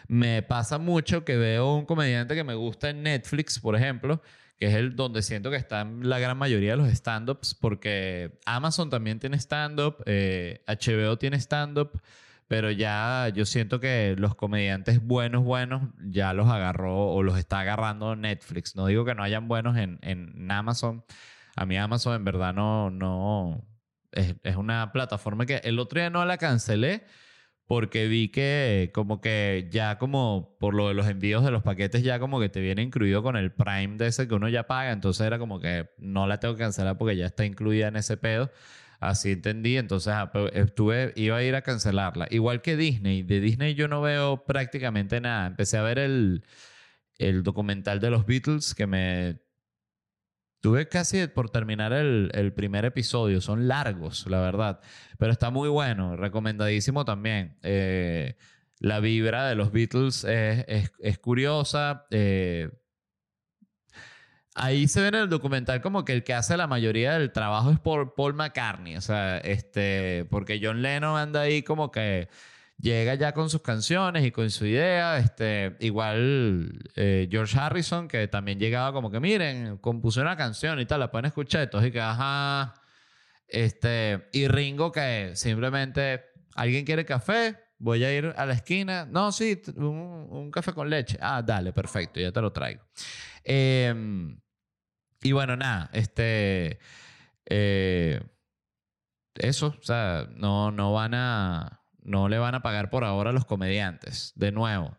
S1: me pasa mucho que veo un comediante que me gusta en Netflix, por ejemplo, que es el donde siento que están la gran mayoría de los stand-ups, porque Amazon también tiene stand-up, HBO eh, tiene stand-up, pero ya yo siento que los comediantes buenos, buenos, ya los agarró o los está agarrando Netflix. No digo que no hayan buenos en, en Amazon a mí Amazon en verdad no, no, es, es, una plataforma que el otro día no la cancelé porque vi que como que ya como por lo de los envíos de los paquetes ya como que te viene incluido con el Prime de ese que uno ya paga, entonces era como que no la tengo que cancelar porque ya está incluida en ese pedo. Así entendí, entonces ah, estuve, iba a ir a cancelarla. Igual que Disney, de Disney yo no veo prácticamente nada. Empecé a ver el, el documental de los Beatles que me Tuve casi por terminar el, primer episodio. Son largos, la verdad. Pero está muy bueno. Recomendadísimo también. Eh, la vibra de los Beatles es, curiosa. Eh, ahí se ve en el documental como que el que hace la mayoría del trabajo es Paul McCartney. O sea, este, porque John Lennon anda ahí como que llega ya con sus canciones y con su idea. Este, igual eh, George Harrison, que también llegaba como que, miren, compuso una canción y tal, la pueden escuchar. Entonces, que, ajá. Este, y Ringo, que simplemente, ¿alguien quiere café? Voy a ir a la esquina. No, sí, un, café con leche. Ah, dale, perfecto, ya te lo traigo. Em, y bueno, nada, este. Eh, eso, o sea, no, no van a no le van a pagar por ahora a los comediantes. De nuevo,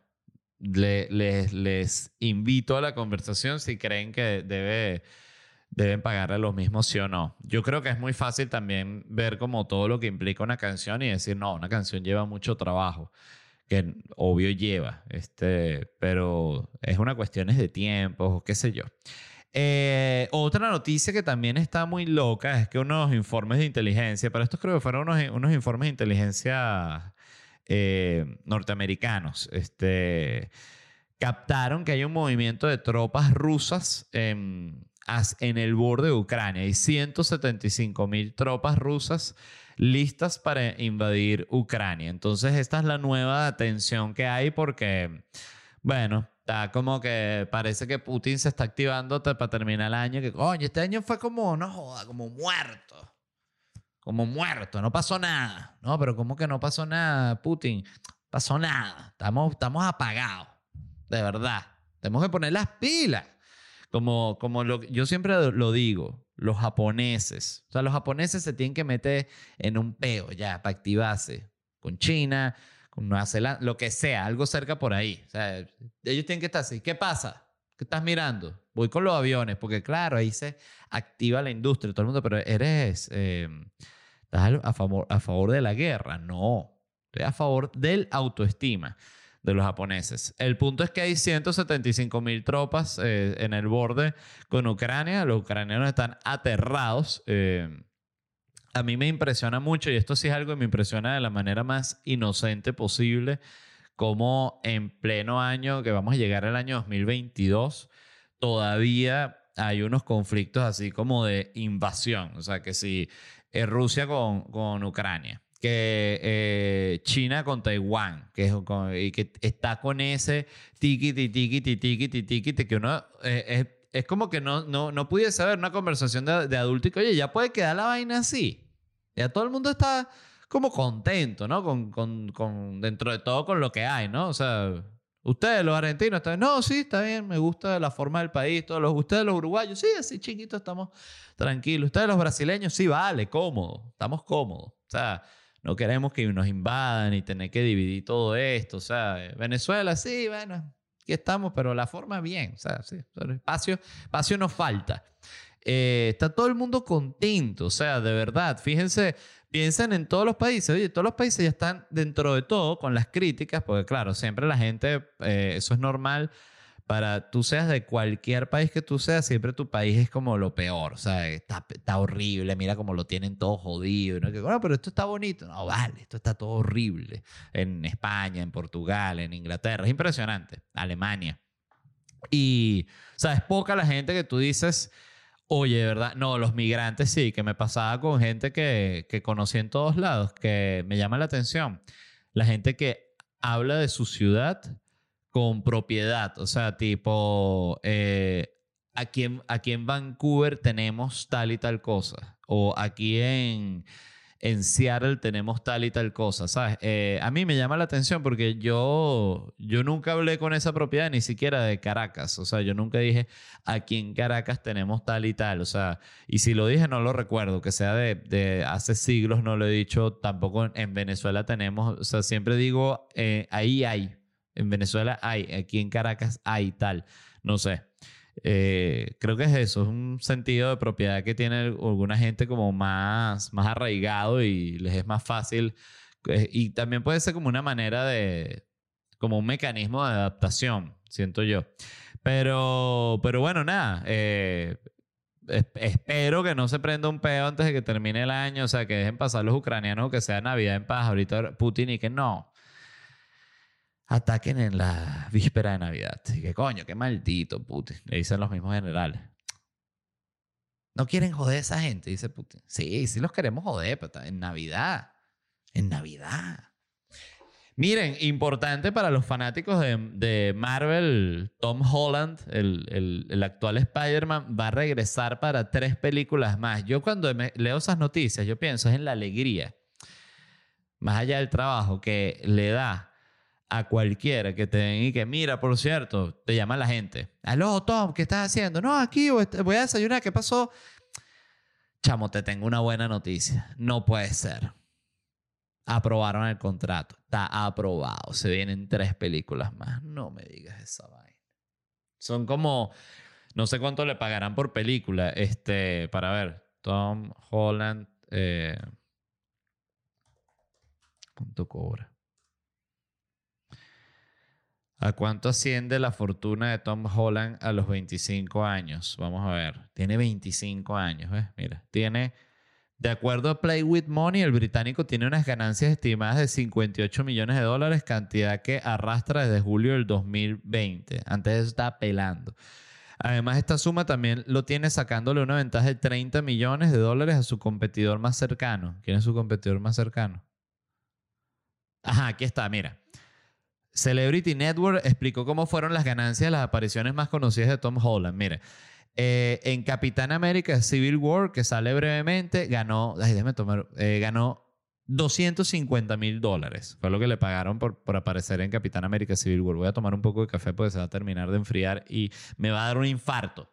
S1: les, invito a la conversación si creen que debe, deben pagarle lo mismo sí o no. Yo creo que es muy fácil también ver como todo lo que implica una canción y decir, no, una canción lleva mucho trabajo que obvio lleva, este, pero es una cuestión de tiempo, qué sé yo. Eh, otra noticia que también está muy loca es que unos informes de inteligencia, pero estos creo que fueron unos, unos informes de inteligencia eh, norteamericanos, este, captaron que hay un movimiento de tropas rusas en, el borde de Ucrania. Hay 175 mil tropas rusas listas para invadir Ucrania. Entonces esta es la nueva tensión que hay porque, bueno, Está como que parece que Putin se está activando para terminar el año. Que coño, este año fue como, no joda, como muerto. Como muerto, no pasó nada. No, pero ¿cómo que no pasó nada, Putin? Pasó nada. Estamos, estamos apagados. De verdad. Tenemos que poner las pilas. Como, como lo, yo siempre lo digo, los japoneses. O sea, los japoneses se tienen que meter en un peo ya para activarse. Con China, con Nueva Zelanda, lo que sea, algo cerca por ahí. O sea, ellos tienen que estar así. ¿Qué pasa? ¿Qué estás mirando? Voy con los aviones, porque claro, ahí se activa la industria, todo el mundo, pero eres, eh, ¿estás a favor, a favor de la guerra? No, estoy a favor del autoestima de los japoneses. El punto es que hay 175 mil tropas eh, en el borde con Ucrania. Los ucranianos están aterrados. Eh, a mí me impresiona mucho, y esto sí es algo que me impresiona de la manera más inocente posible, como en pleno año, que vamos a llegar al año 2022, todavía hay unos conflictos así como de invasión. O sea, que si es Rusia con, con Ucrania, que eh, China con Taiwán, que, y que está con ese tiquiti, tiquiti, que uno eh, es es como que no, no, no pudiese haber una conversación de, de adulto y que, oye, ya puede quedar la vaina así. Ya todo el mundo está como contento, ¿no? Con, con, con, dentro de todo con lo que hay, ¿no? O sea, Ustedes, los argentinos, están, no, sí, está bien, me gusta la forma del país. Todos los, ustedes, los uruguayos, sí, así chiquitos, estamos tranquilos. Ustedes, los brasileños, sí, vale, cómodo, estamos cómodos. O sea, no queremos que nos invadan y tener que dividir todo esto. O sea, Venezuela, sí, bueno, aquí estamos, pero la forma bien. O sea, sí, espacio, espacio nos falta. Eh, está todo el mundo contento, o sea, de verdad. Fíjense, piensen en todos los países. Oye, todos los países ya están dentro de todo con las críticas, porque claro, siempre la gente, eh, eso es normal. Para tú seas de cualquier país que tú seas, siempre tu país es como lo peor. O sea, está, está horrible, mira cómo lo tienen todo jodido. ¿no? Que, bueno, pero esto está bonito. No, vale, esto está todo horrible. En España, en Portugal, en Inglaterra. Es impresionante. Alemania. Y, o sea, es poca la gente que tú dices Oye, ¿verdad? No, los migrantes sí, que me pasaba con gente que, que conocí en todos lados, que me llama la atención. La gente que habla de su ciudad con propiedad, o sea, tipo, eh, aquí, en, aquí en Vancouver tenemos tal y tal cosa, o aquí en en Seattle tenemos tal y tal cosa, ¿sabes? Eh, a mí me llama la atención porque yo, yo nunca hablé con esa propiedad ni siquiera de Caracas, o sea, yo nunca dije, aquí en Caracas tenemos tal y tal, o sea, y si lo dije no lo recuerdo, que sea de, de hace siglos no lo he dicho, tampoco en Venezuela tenemos, o sea, siempre digo, eh, ahí hay, en Venezuela hay, aquí en Caracas hay tal, no sé. Eh, creo que es eso, es un sentido de propiedad que tiene alguna gente como más, más arraigado y les es más fácil. Eh, y también puede ser como una manera de, como un mecanismo de adaptación, siento yo. Pero, pero bueno, nada, eh, espero que no se prenda un peo antes de que termine el año, o sea, que dejen pasar los ucranianos, que sea Navidad en paz. Ahorita Putin y que no, ataquen en la víspera de Navidad. Y que coño, qué maldito Putin. Le dicen los mismos generales. No quieren joder a esa gente, dice Putin. Sí, sí los queremos joder, pero en Navidad. En Navidad. Miren, importante para los fanáticos de, Marvel, Tom Holland, el, el actual Spider-Man, va a regresar para tres películas más. Yo cuando leo esas noticias, yo pienso es en la alegría, más allá del trabajo que le da a cualquiera que te den y que, mira, por cierto, te llama la gente. Aló, Tom, ¿qué estás haciendo? No, aquí voy a desayunar. ¿Qué pasó? Chamo, te tengo una buena noticia. No puede ser. Aprobaron el contrato. Está aprobado. Se vienen tres películas más. No me digas esa vaina. Son como, no sé cuánto le pagarán por película. Este, para ver, Tom Holland. Eh, ¿Cuánto cobra? ¿A cuánto asciende la fortuna de Tom Holland a los 25 años? Vamos a ver. Tiene 25 años, ¿ves? Mira, tiene... De acuerdo a Play With Money, el británico tiene unas ganancias estimadas de 58 millones de dólares, cantidad que arrastra desde julio del 2020. Antes de eso estaba pelando. Además, esta suma también lo tiene sacándole una ventaja de 30 millones de dólares a su competidor más cercano. ¿Quién es su competidor más cercano? Ajá, aquí está, mira. Celebrity Network explicó cómo fueron las ganancias de las apariciones más conocidas de Tom Holland. Mire, eh, en Capitán América Civil War, que sale brevemente, ganó, ay, déjame tomar, eh, ganó 250 mil dólares. Fue lo que le pagaron por, por aparecer en Capitán América Civil War. Voy a tomar un poco de café porque se va a terminar de enfriar y me va a dar un infarto.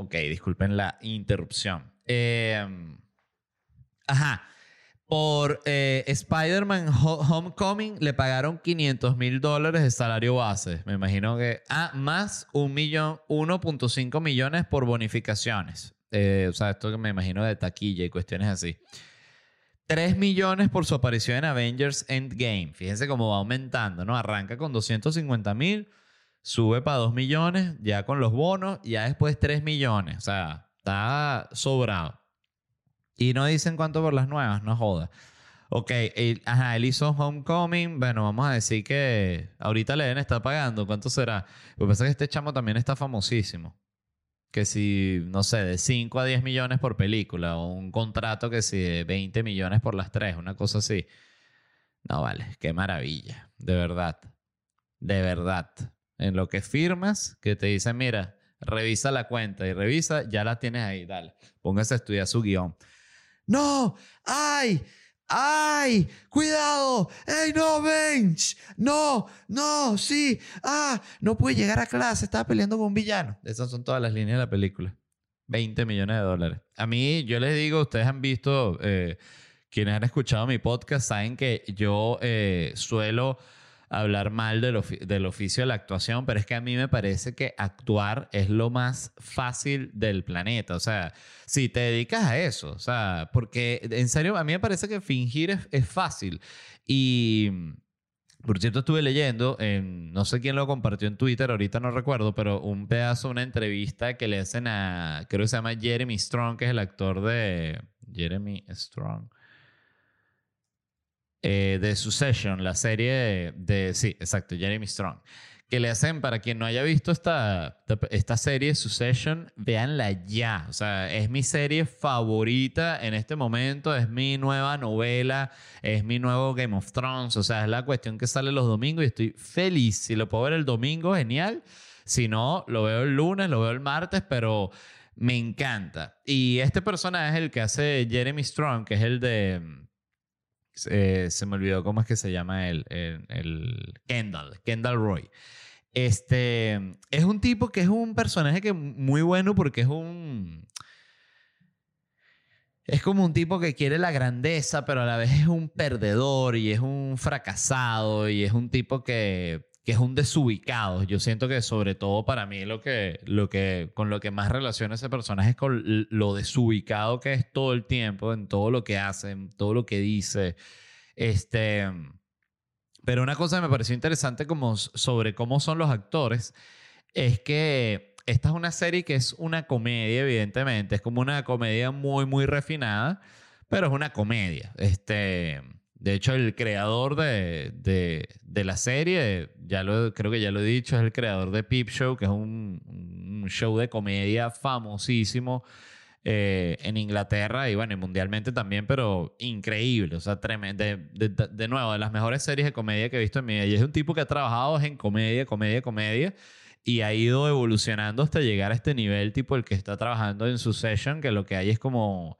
S1: Ok, disculpen la interrupción. Em, ajá. Por eh, Spider-Man Homecoming le pagaron 500 mil dólares de salario base. Me imagino que. Ah, más un millón, 1.5 millones por bonificaciones. Eh, o sea, esto que me imagino de taquilla y cuestiones así. 3 millones por su aparición en Avengers Endgame. Fíjense cómo va aumentando, ¿no? Arranca con 250 mil sube para 2 millones, ya con los bonos, ya después 3 millones. O sea, está sobrado. Y no dicen cuánto por las nuevas, no joda. Ok, ajá, él hizo Homecoming. Bueno, vamos a decir que ahorita le deben estar pagando. ¿Cuánto será? Lo que pasa es que este chamo también está famosísimo. Que si, no sé, de 5 a 10 millones por película, o un contrato que si de 20 millones por las tres, una cosa así. No vale, qué maravilla, de verdad. De verdad en lo que firmas, que te dicen, mira, Revisa la cuenta y revisa, ya la tienes ahí, dale. Póngase a estudiar su guion. No, ay, ¡Ay! ¡Cuidado! ¡Ey, no, Bench! ¡No! ¡No! ¡Sí! ¡Ah! No pude llegar a clase, estaba peleando con un villano. Esas son todas las líneas de la película. 20 millones de dólares. A mí, yo les digo, ustedes han visto, eh, quienes han escuchado mi podcast, saben que yo eh, suelo hablar mal del, del, oficio de la actuación, pero es que a mí me parece que actuar es lo más fácil del planeta. O sea, si te dedicas a eso, o sea, porque en serio, a mí me parece que fingir es, es fácil. Y por cierto, estuve leyendo, no sé quién lo compartió en Twitter, ahorita no recuerdo, pero un pedazo, una entrevista que le hacen a, creo que se llama Jeremy Strong, que es el actor de Jeremy Strong. Eh, de Succession, la serie de, de, sí, exacto, Jeremy Strong que le hacen, para quien no haya visto esta, esta serie, Succession, véanla ya. O sea, es mi serie favorita en este momento, es mi nueva novela, es mi nuevo Game of Thrones. O sea, es la cuestión que sale los domingos y estoy feliz. Si lo puedo ver el domingo, genial. Si no, lo veo el lunes, lo veo el martes, pero me encanta. Y este personaje es el que hace Jeremy Strong, que es el de... Eh, se me olvidó cómo es que se llama él, el, el Kendall, Kendall Roy. Este es un tipo que es un personaje que muy bueno porque es un. Es como un tipo que quiere la grandeza, pero a la vez es un perdedor y es un fracasado y es un tipo que, que es un desubicado. Yo siento que sobre todo para mí lo que, lo que, con lo que más relaciona ese personaje es con lo desubicado que es todo el tiempo, en todo lo que hace, en todo lo que dice. Este pero una cosa que me pareció interesante como sobre cómo son los actores es que esta es una serie que es una comedia, evidentemente. Es como una comedia muy, muy refinada, pero es una comedia. Este, de hecho, el creador de, de, la serie, ya lo, creo que ya lo he dicho, es el creador de Peep Show, que es un, show de comedia famosísimo eh, en Inglaterra y bueno, mundialmente también, pero increíble, o sea, tremendo. De, nuevo, de las mejores series de comedia que he visto en mi vida. Y es un tipo que ha trabajado en comedia, comedia, comedia y ha ido evolucionando hasta llegar a este nivel, tipo el que está trabajando en Succession, que lo que hay es como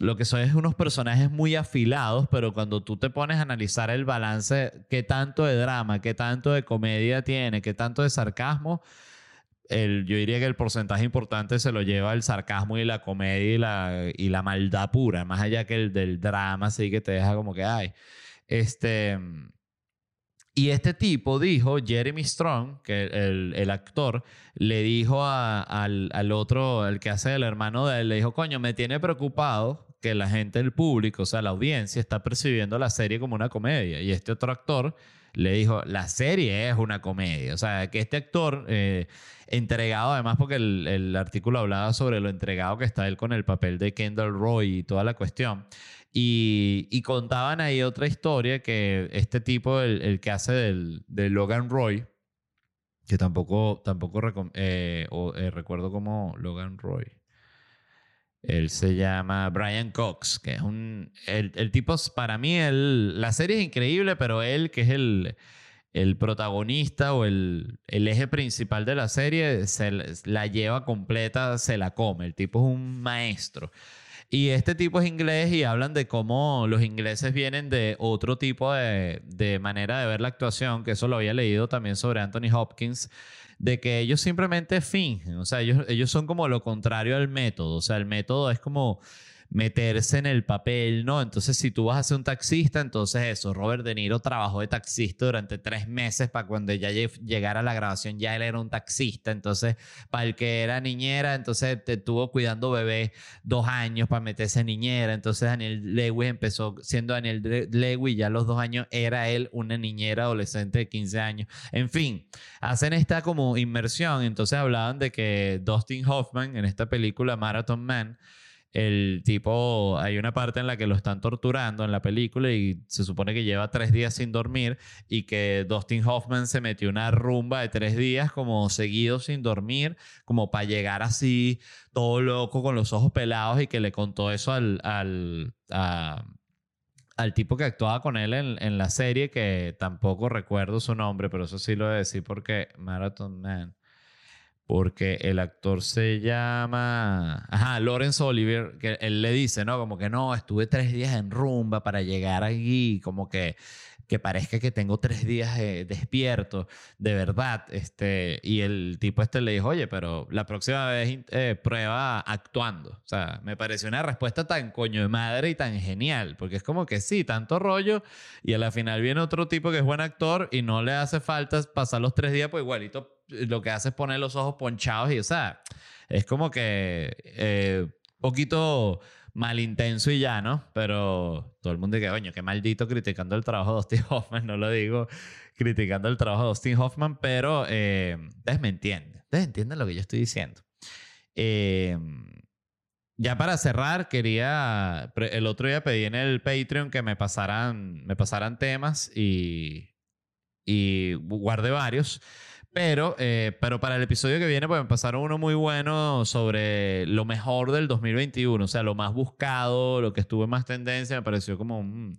S1: lo que son es unos personajes muy afilados, pero cuando tú te pones a analizar el balance, qué tanto de drama, qué tanto de comedia tiene, qué tanto de sarcasmo, el, yo diría que el porcentaje importante se lo lleva el sarcasmo y la comedia y la, y la maldad pura, más allá que el del drama, así que te deja como que, ay, este... Y este tipo dijo, Jeremy Strong, que el, el actor, le dijo al, al, otro, el que hace el hermano de él, le dijo, coño, me tiene preocupado que la gente, el público, o sea, la audiencia, está percibiendo la serie como una comedia. Y este otro actor le dijo, la serie es una comedia. O sea, que este actor, eh, entregado además porque el, artículo hablaba sobre lo entregado que está él con el papel de Kendall Roy y toda la cuestión. Y, contaban ahí otra historia que este tipo, el, que hace del, de Logan Roy, que tampoco, tampoco eh, eh, recuerdo como Logan Roy. Él se llama Brian Cox, que es un... El, tipo, para mí, el, la serie es increíble, pero él, que es el, el protagonista o el, el, eje principal de la serie, se la lleva completa, se la come. El tipo es un maestro. Y este tipo es inglés y hablan de cómo los ingleses vienen de otro tipo de, de manera de ver la actuación, que eso lo había leído también sobre Anthony Hopkins de que ellos simplemente fingen, o sea, ellos, ellos son como lo contrario al método, o sea, el método es como meterse en el papel, ¿no? Entonces, si tú vas a ser un taxista, entonces eso, Robert De Niro trabajó de taxista durante tres meses para cuando ya llegara la grabación, ya él era un taxista, entonces, para el que era niñera, entonces te estuvo cuidando bebé dos años para meterse en niñera, entonces Daniel Lewis empezó siendo Daniel Lewis, ya a los dos años era él una niñera adolescente de 15 años, en fin, hacen esta como inmersión, entonces hablaban de que Dustin Hoffman en esta película Marathon Man, el tipo, hay una parte en la que lo están torturando en la película y se supone que lleva tres días sin dormir y que Dustin Hoffman se metió una rumba de tres días como seguido sin dormir, como para llegar así todo loco con los ojos pelados y que le contó eso al, al, al tipo que actuaba con él en, en, la serie, que tampoco recuerdo su nombre, pero eso sí lo voy a decir porque Marathon Man. Porque el actor se llama, ajá, Lawrence Oliver, que él le dice, ¿no? Como que no, estuve tres días en rumba para llegar allí, como que que parezca que tengo tres días eh, despierto, de verdad. Este, y el tipo este le dijo, oye, pero la próxima vez eh, prueba actuando. O sea, me pareció una respuesta tan coño de madre y tan genial, porque es como que sí, tanto rollo, y a la final viene otro tipo que es buen actor y no le hace falta pasar los tres días, pues igualito lo que hace es poner los ojos ponchados y, o sea, es como que eh, poquito mal intenso y ya, ¿no? Pero todo el mundo dice, coño, qué maldito criticando el trabajo de Dustin Hoffman, no lo digo criticando el trabajo de Dustin Hoffman, pero eh, ustedes me entienden, ustedes entienden lo que yo estoy diciendo. Eh, ya para cerrar, quería, el otro día pedí en el Patreon que me pasaran, me pasaran temas y, y guardé varios. Pero, eh, pero para el episodio que viene, pues me pasaron uno muy bueno sobre lo mejor del 2021, o sea, lo más buscado, lo que estuvo en más tendencia, me pareció como un,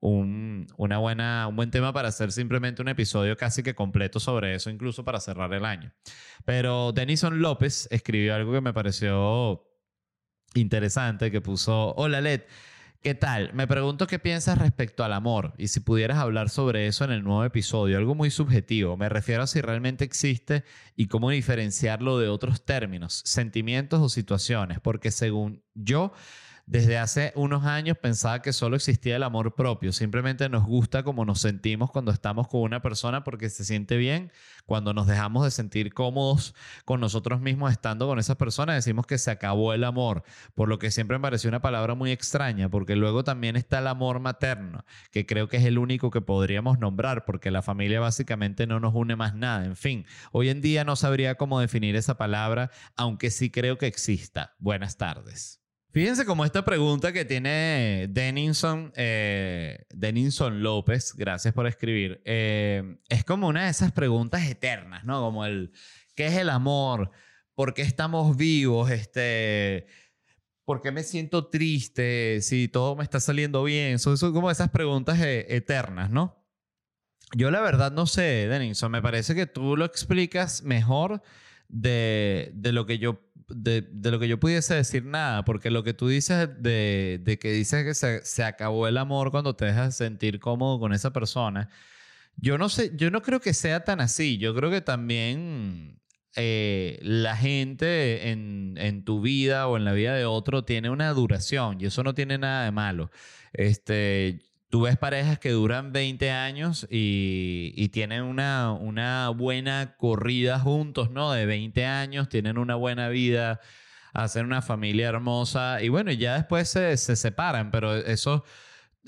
S1: un, una buena, un buen tema para hacer simplemente un episodio casi que completo sobre eso, incluso para cerrar el año. Pero Denison López escribió algo que me pareció interesante, que puso, hola Led. ¿Qué tal? Me pregunto qué piensas respecto al amor y si pudieras hablar sobre eso en el nuevo episodio, algo muy subjetivo. Me refiero a si realmente existe y cómo diferenciarlo de otros términos, sentimientos o situaciones, porque según yo desde hace unos años pensaba que solo existía el amor propio. Simplemente nos gusta como nos sentimos cuando estamos con una persona porque se siente bien. Cuando nos dejamos de sentir cómodos con nosotros mismos estando con esa persona, decimos que se acabó el amor. Por lo que siempre me pareció una palabra muy extraña, porque luego también está el amor materno, que creo que es el único que podríamos nombrar, porque la familia básicamente no nos une más nada. En fin, hoy en día no sabría cómo definir esa palabra, aunque sí creo que exista. Buenas tardes. Fíjense cómo esta pregunta que tiene Denison, eh, Denison López, gracias por escribir, eh, es como una de esas preguntas eternas, ¿no? Como el, ¿qué es el amor? ¿Por qué estamos vivos? Este, ¿Por qué me siento triste? Si todo me está saliendo bien. Son, son como esas preguntas eh, eternas, ¿no? Yo la verdad no sé, Denison, me parece que tú lo explicas mejor de, de lo que yo de, de, lo que yo pudiese decir nada, porque lo que tú dices de, de que dices que se, se, acabó el amor cuando te dejas sentir cómodo con esa persona, yo no sé, yo no creo que sea tan así. Yo creo que también eh, la gente en, en, tu vida o en la vida de otro tiene una duración y eso no tiene nada de malo. Este, Tú ves parejas que duran 20 años y, y, tienen una, una buena corrida juntos, ¿no? De 20 años, tienen una buena vida, hacen una familia hermosa y bueno, ya después se, se separan, pero eso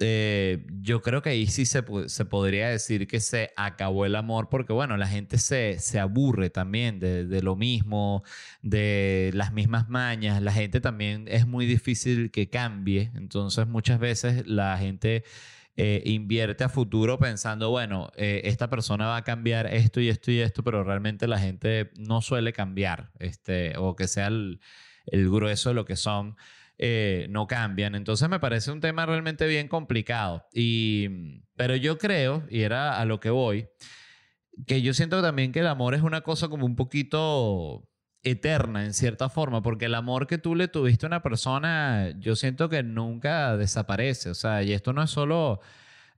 S1: eh, yo creo que ahí sí se, se, podría decir que se acabó el amor porque, bueno, la gente se, se aburre también de, lo mismo, de las mismas mañas. La gente también es muy difícil que cambie. Entonces, muchas veces la gente eh, invierte a futuro pensando, bueno, eh, esta persona va a cambiar esto y esto y esto, pero realmente la gente no suele cambiar, este, o que sea el grueso de lo que son. Eh, no cambian. Entonces me parece un tema realmente bien complicado. Y, pero yo creo, y era a lo que voy, que yo siento también que el amor es una cosa como un poquito eterna en cierta forma, porque el amor que tú le tuviste a una persona, yo siento que nunca desaparece. O sea, y esto no es solo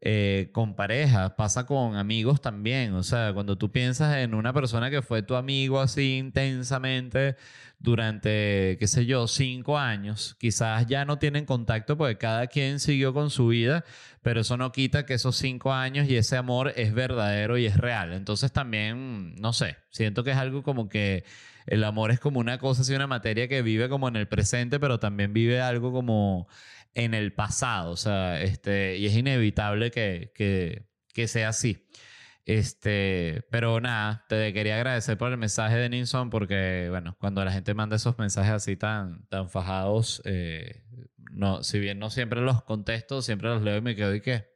S1: eh, con parejas, pasa con amigos también. O sea, cuando tú piensas en una persona que fue tu amigo así intensamente durante, qué sé yo, cinco años, quizás ya no tienen contacto porque cada quien siguió con su vida, pero eso no quita que esos cinco años y ese amor es verdadero y es real. Entonces también, no sé, siento que es algo como que el amor es como una cosa, así una materia que vive como en el presente, pero también vive algo como en el pasado, o sea, este, y es inevitable que, que, que sea así. Este, pero nada, te quería agradecer por el mensaje de Ninson porque, bueno, cuando la gente manda esos mensajes así tan, tan fajados, eh, no, si bien no siempre los contesto, siempre los leo y me quedo y qué,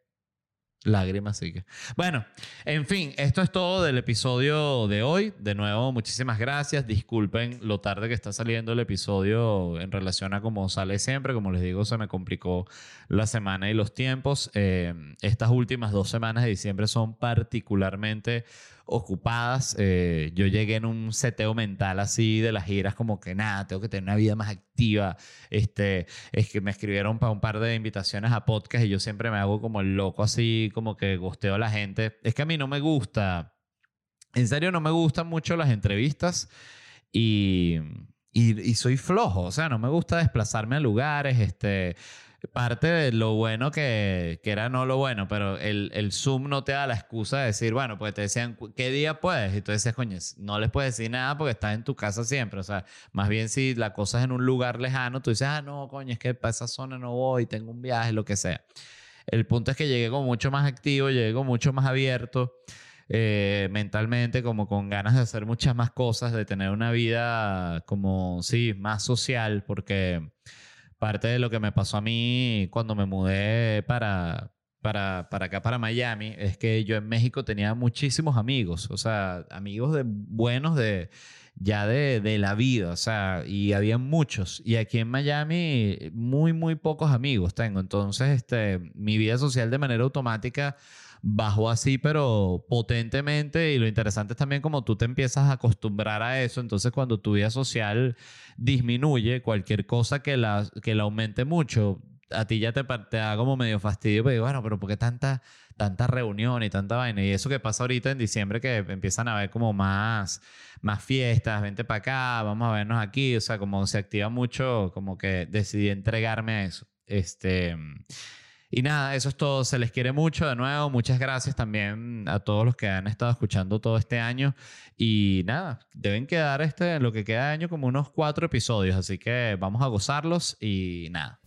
S1: Lágrimas, sí que. Bueno, en fin, esto es todo del episodio de hoy. De nuevo, muchísimas gracias. Disculpen lo tarde que está saliendo el episodio en relación a cómo sale siempre. Como les digo, se me complicó la semana y los tiempos. Eh, estas últimas dos semanas de diciembre son particularmente ocupadas. Eh, yo llegué en un seteo mental así de las giras, como que nada, tengo que tener una vida más activa. Este, es que me escribieron para un par de invitaciones a podcast y yo siempre me hago como el loco así, como que gosteo a la gente. Es que a mí no me gusta, en serio no me gustan mucho las entrevistas y, y, y soy flojo, o sea, no me gusta desplazarme a lugares, este parte de lo bueno que, que era no lo bueno, pero el, el, Zoom no te da la excusa de decir, bueno, pues te decían, ¿qué día puedes? Y tú decías, coño, no les puedes decir nada porque estás en tu casa siempre. O sea, más bien si la cosa es en un lugar lejano, tú dices, ah, no, coño, es que para esa zona no voy, tengo un viaje, lo que sea. El punto es que llegué como mucho más activo, llegué como mucho más abierto. Eh, mentalmente, como con ganas de hacer muchas más cosas, de tener una vida como, sí, más social, porque parte de lo que me pasó a mí cuando me mudé para, para, para acá, para Miami, es que yo en México tenía muchísimos amigos, o sea, amigos de, buenos de ya de, de, la vida, o sea, y había muchos. Y aquí en Miami, muy, muy pocos amigos tengo. Entonces, este, mi vida social de manera automática bajó así, pero potentemente. Y lo interesante es también como tú te empiezas a acostumbrar a eso. Entonces, cuando tu vida social disminuye, cualquier cosa que la, que la aumente mucho, a ti ya te, te da como medio fastidio. Pero bueno, pero ¿por qué tanta, tanta reunión y tanta vaina? Y eso que pasa ahorita en diciembre, que empiezan a haber como más, más fiestas, vente para acá, vamos a vernos aquí. O sea, como se activa mucho, como que decidí entregarme a eso. Este. Y nada, eso es todo. Se les quiere mucho de nuevo. Muchas gracias también a todos los que han estado escuchando todo este año. Y nada, deben quedar este, lo que queda de año como unos cuatro episodios. Así que vamos a gozarlos y nada.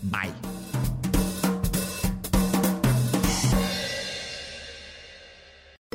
S1: Bye.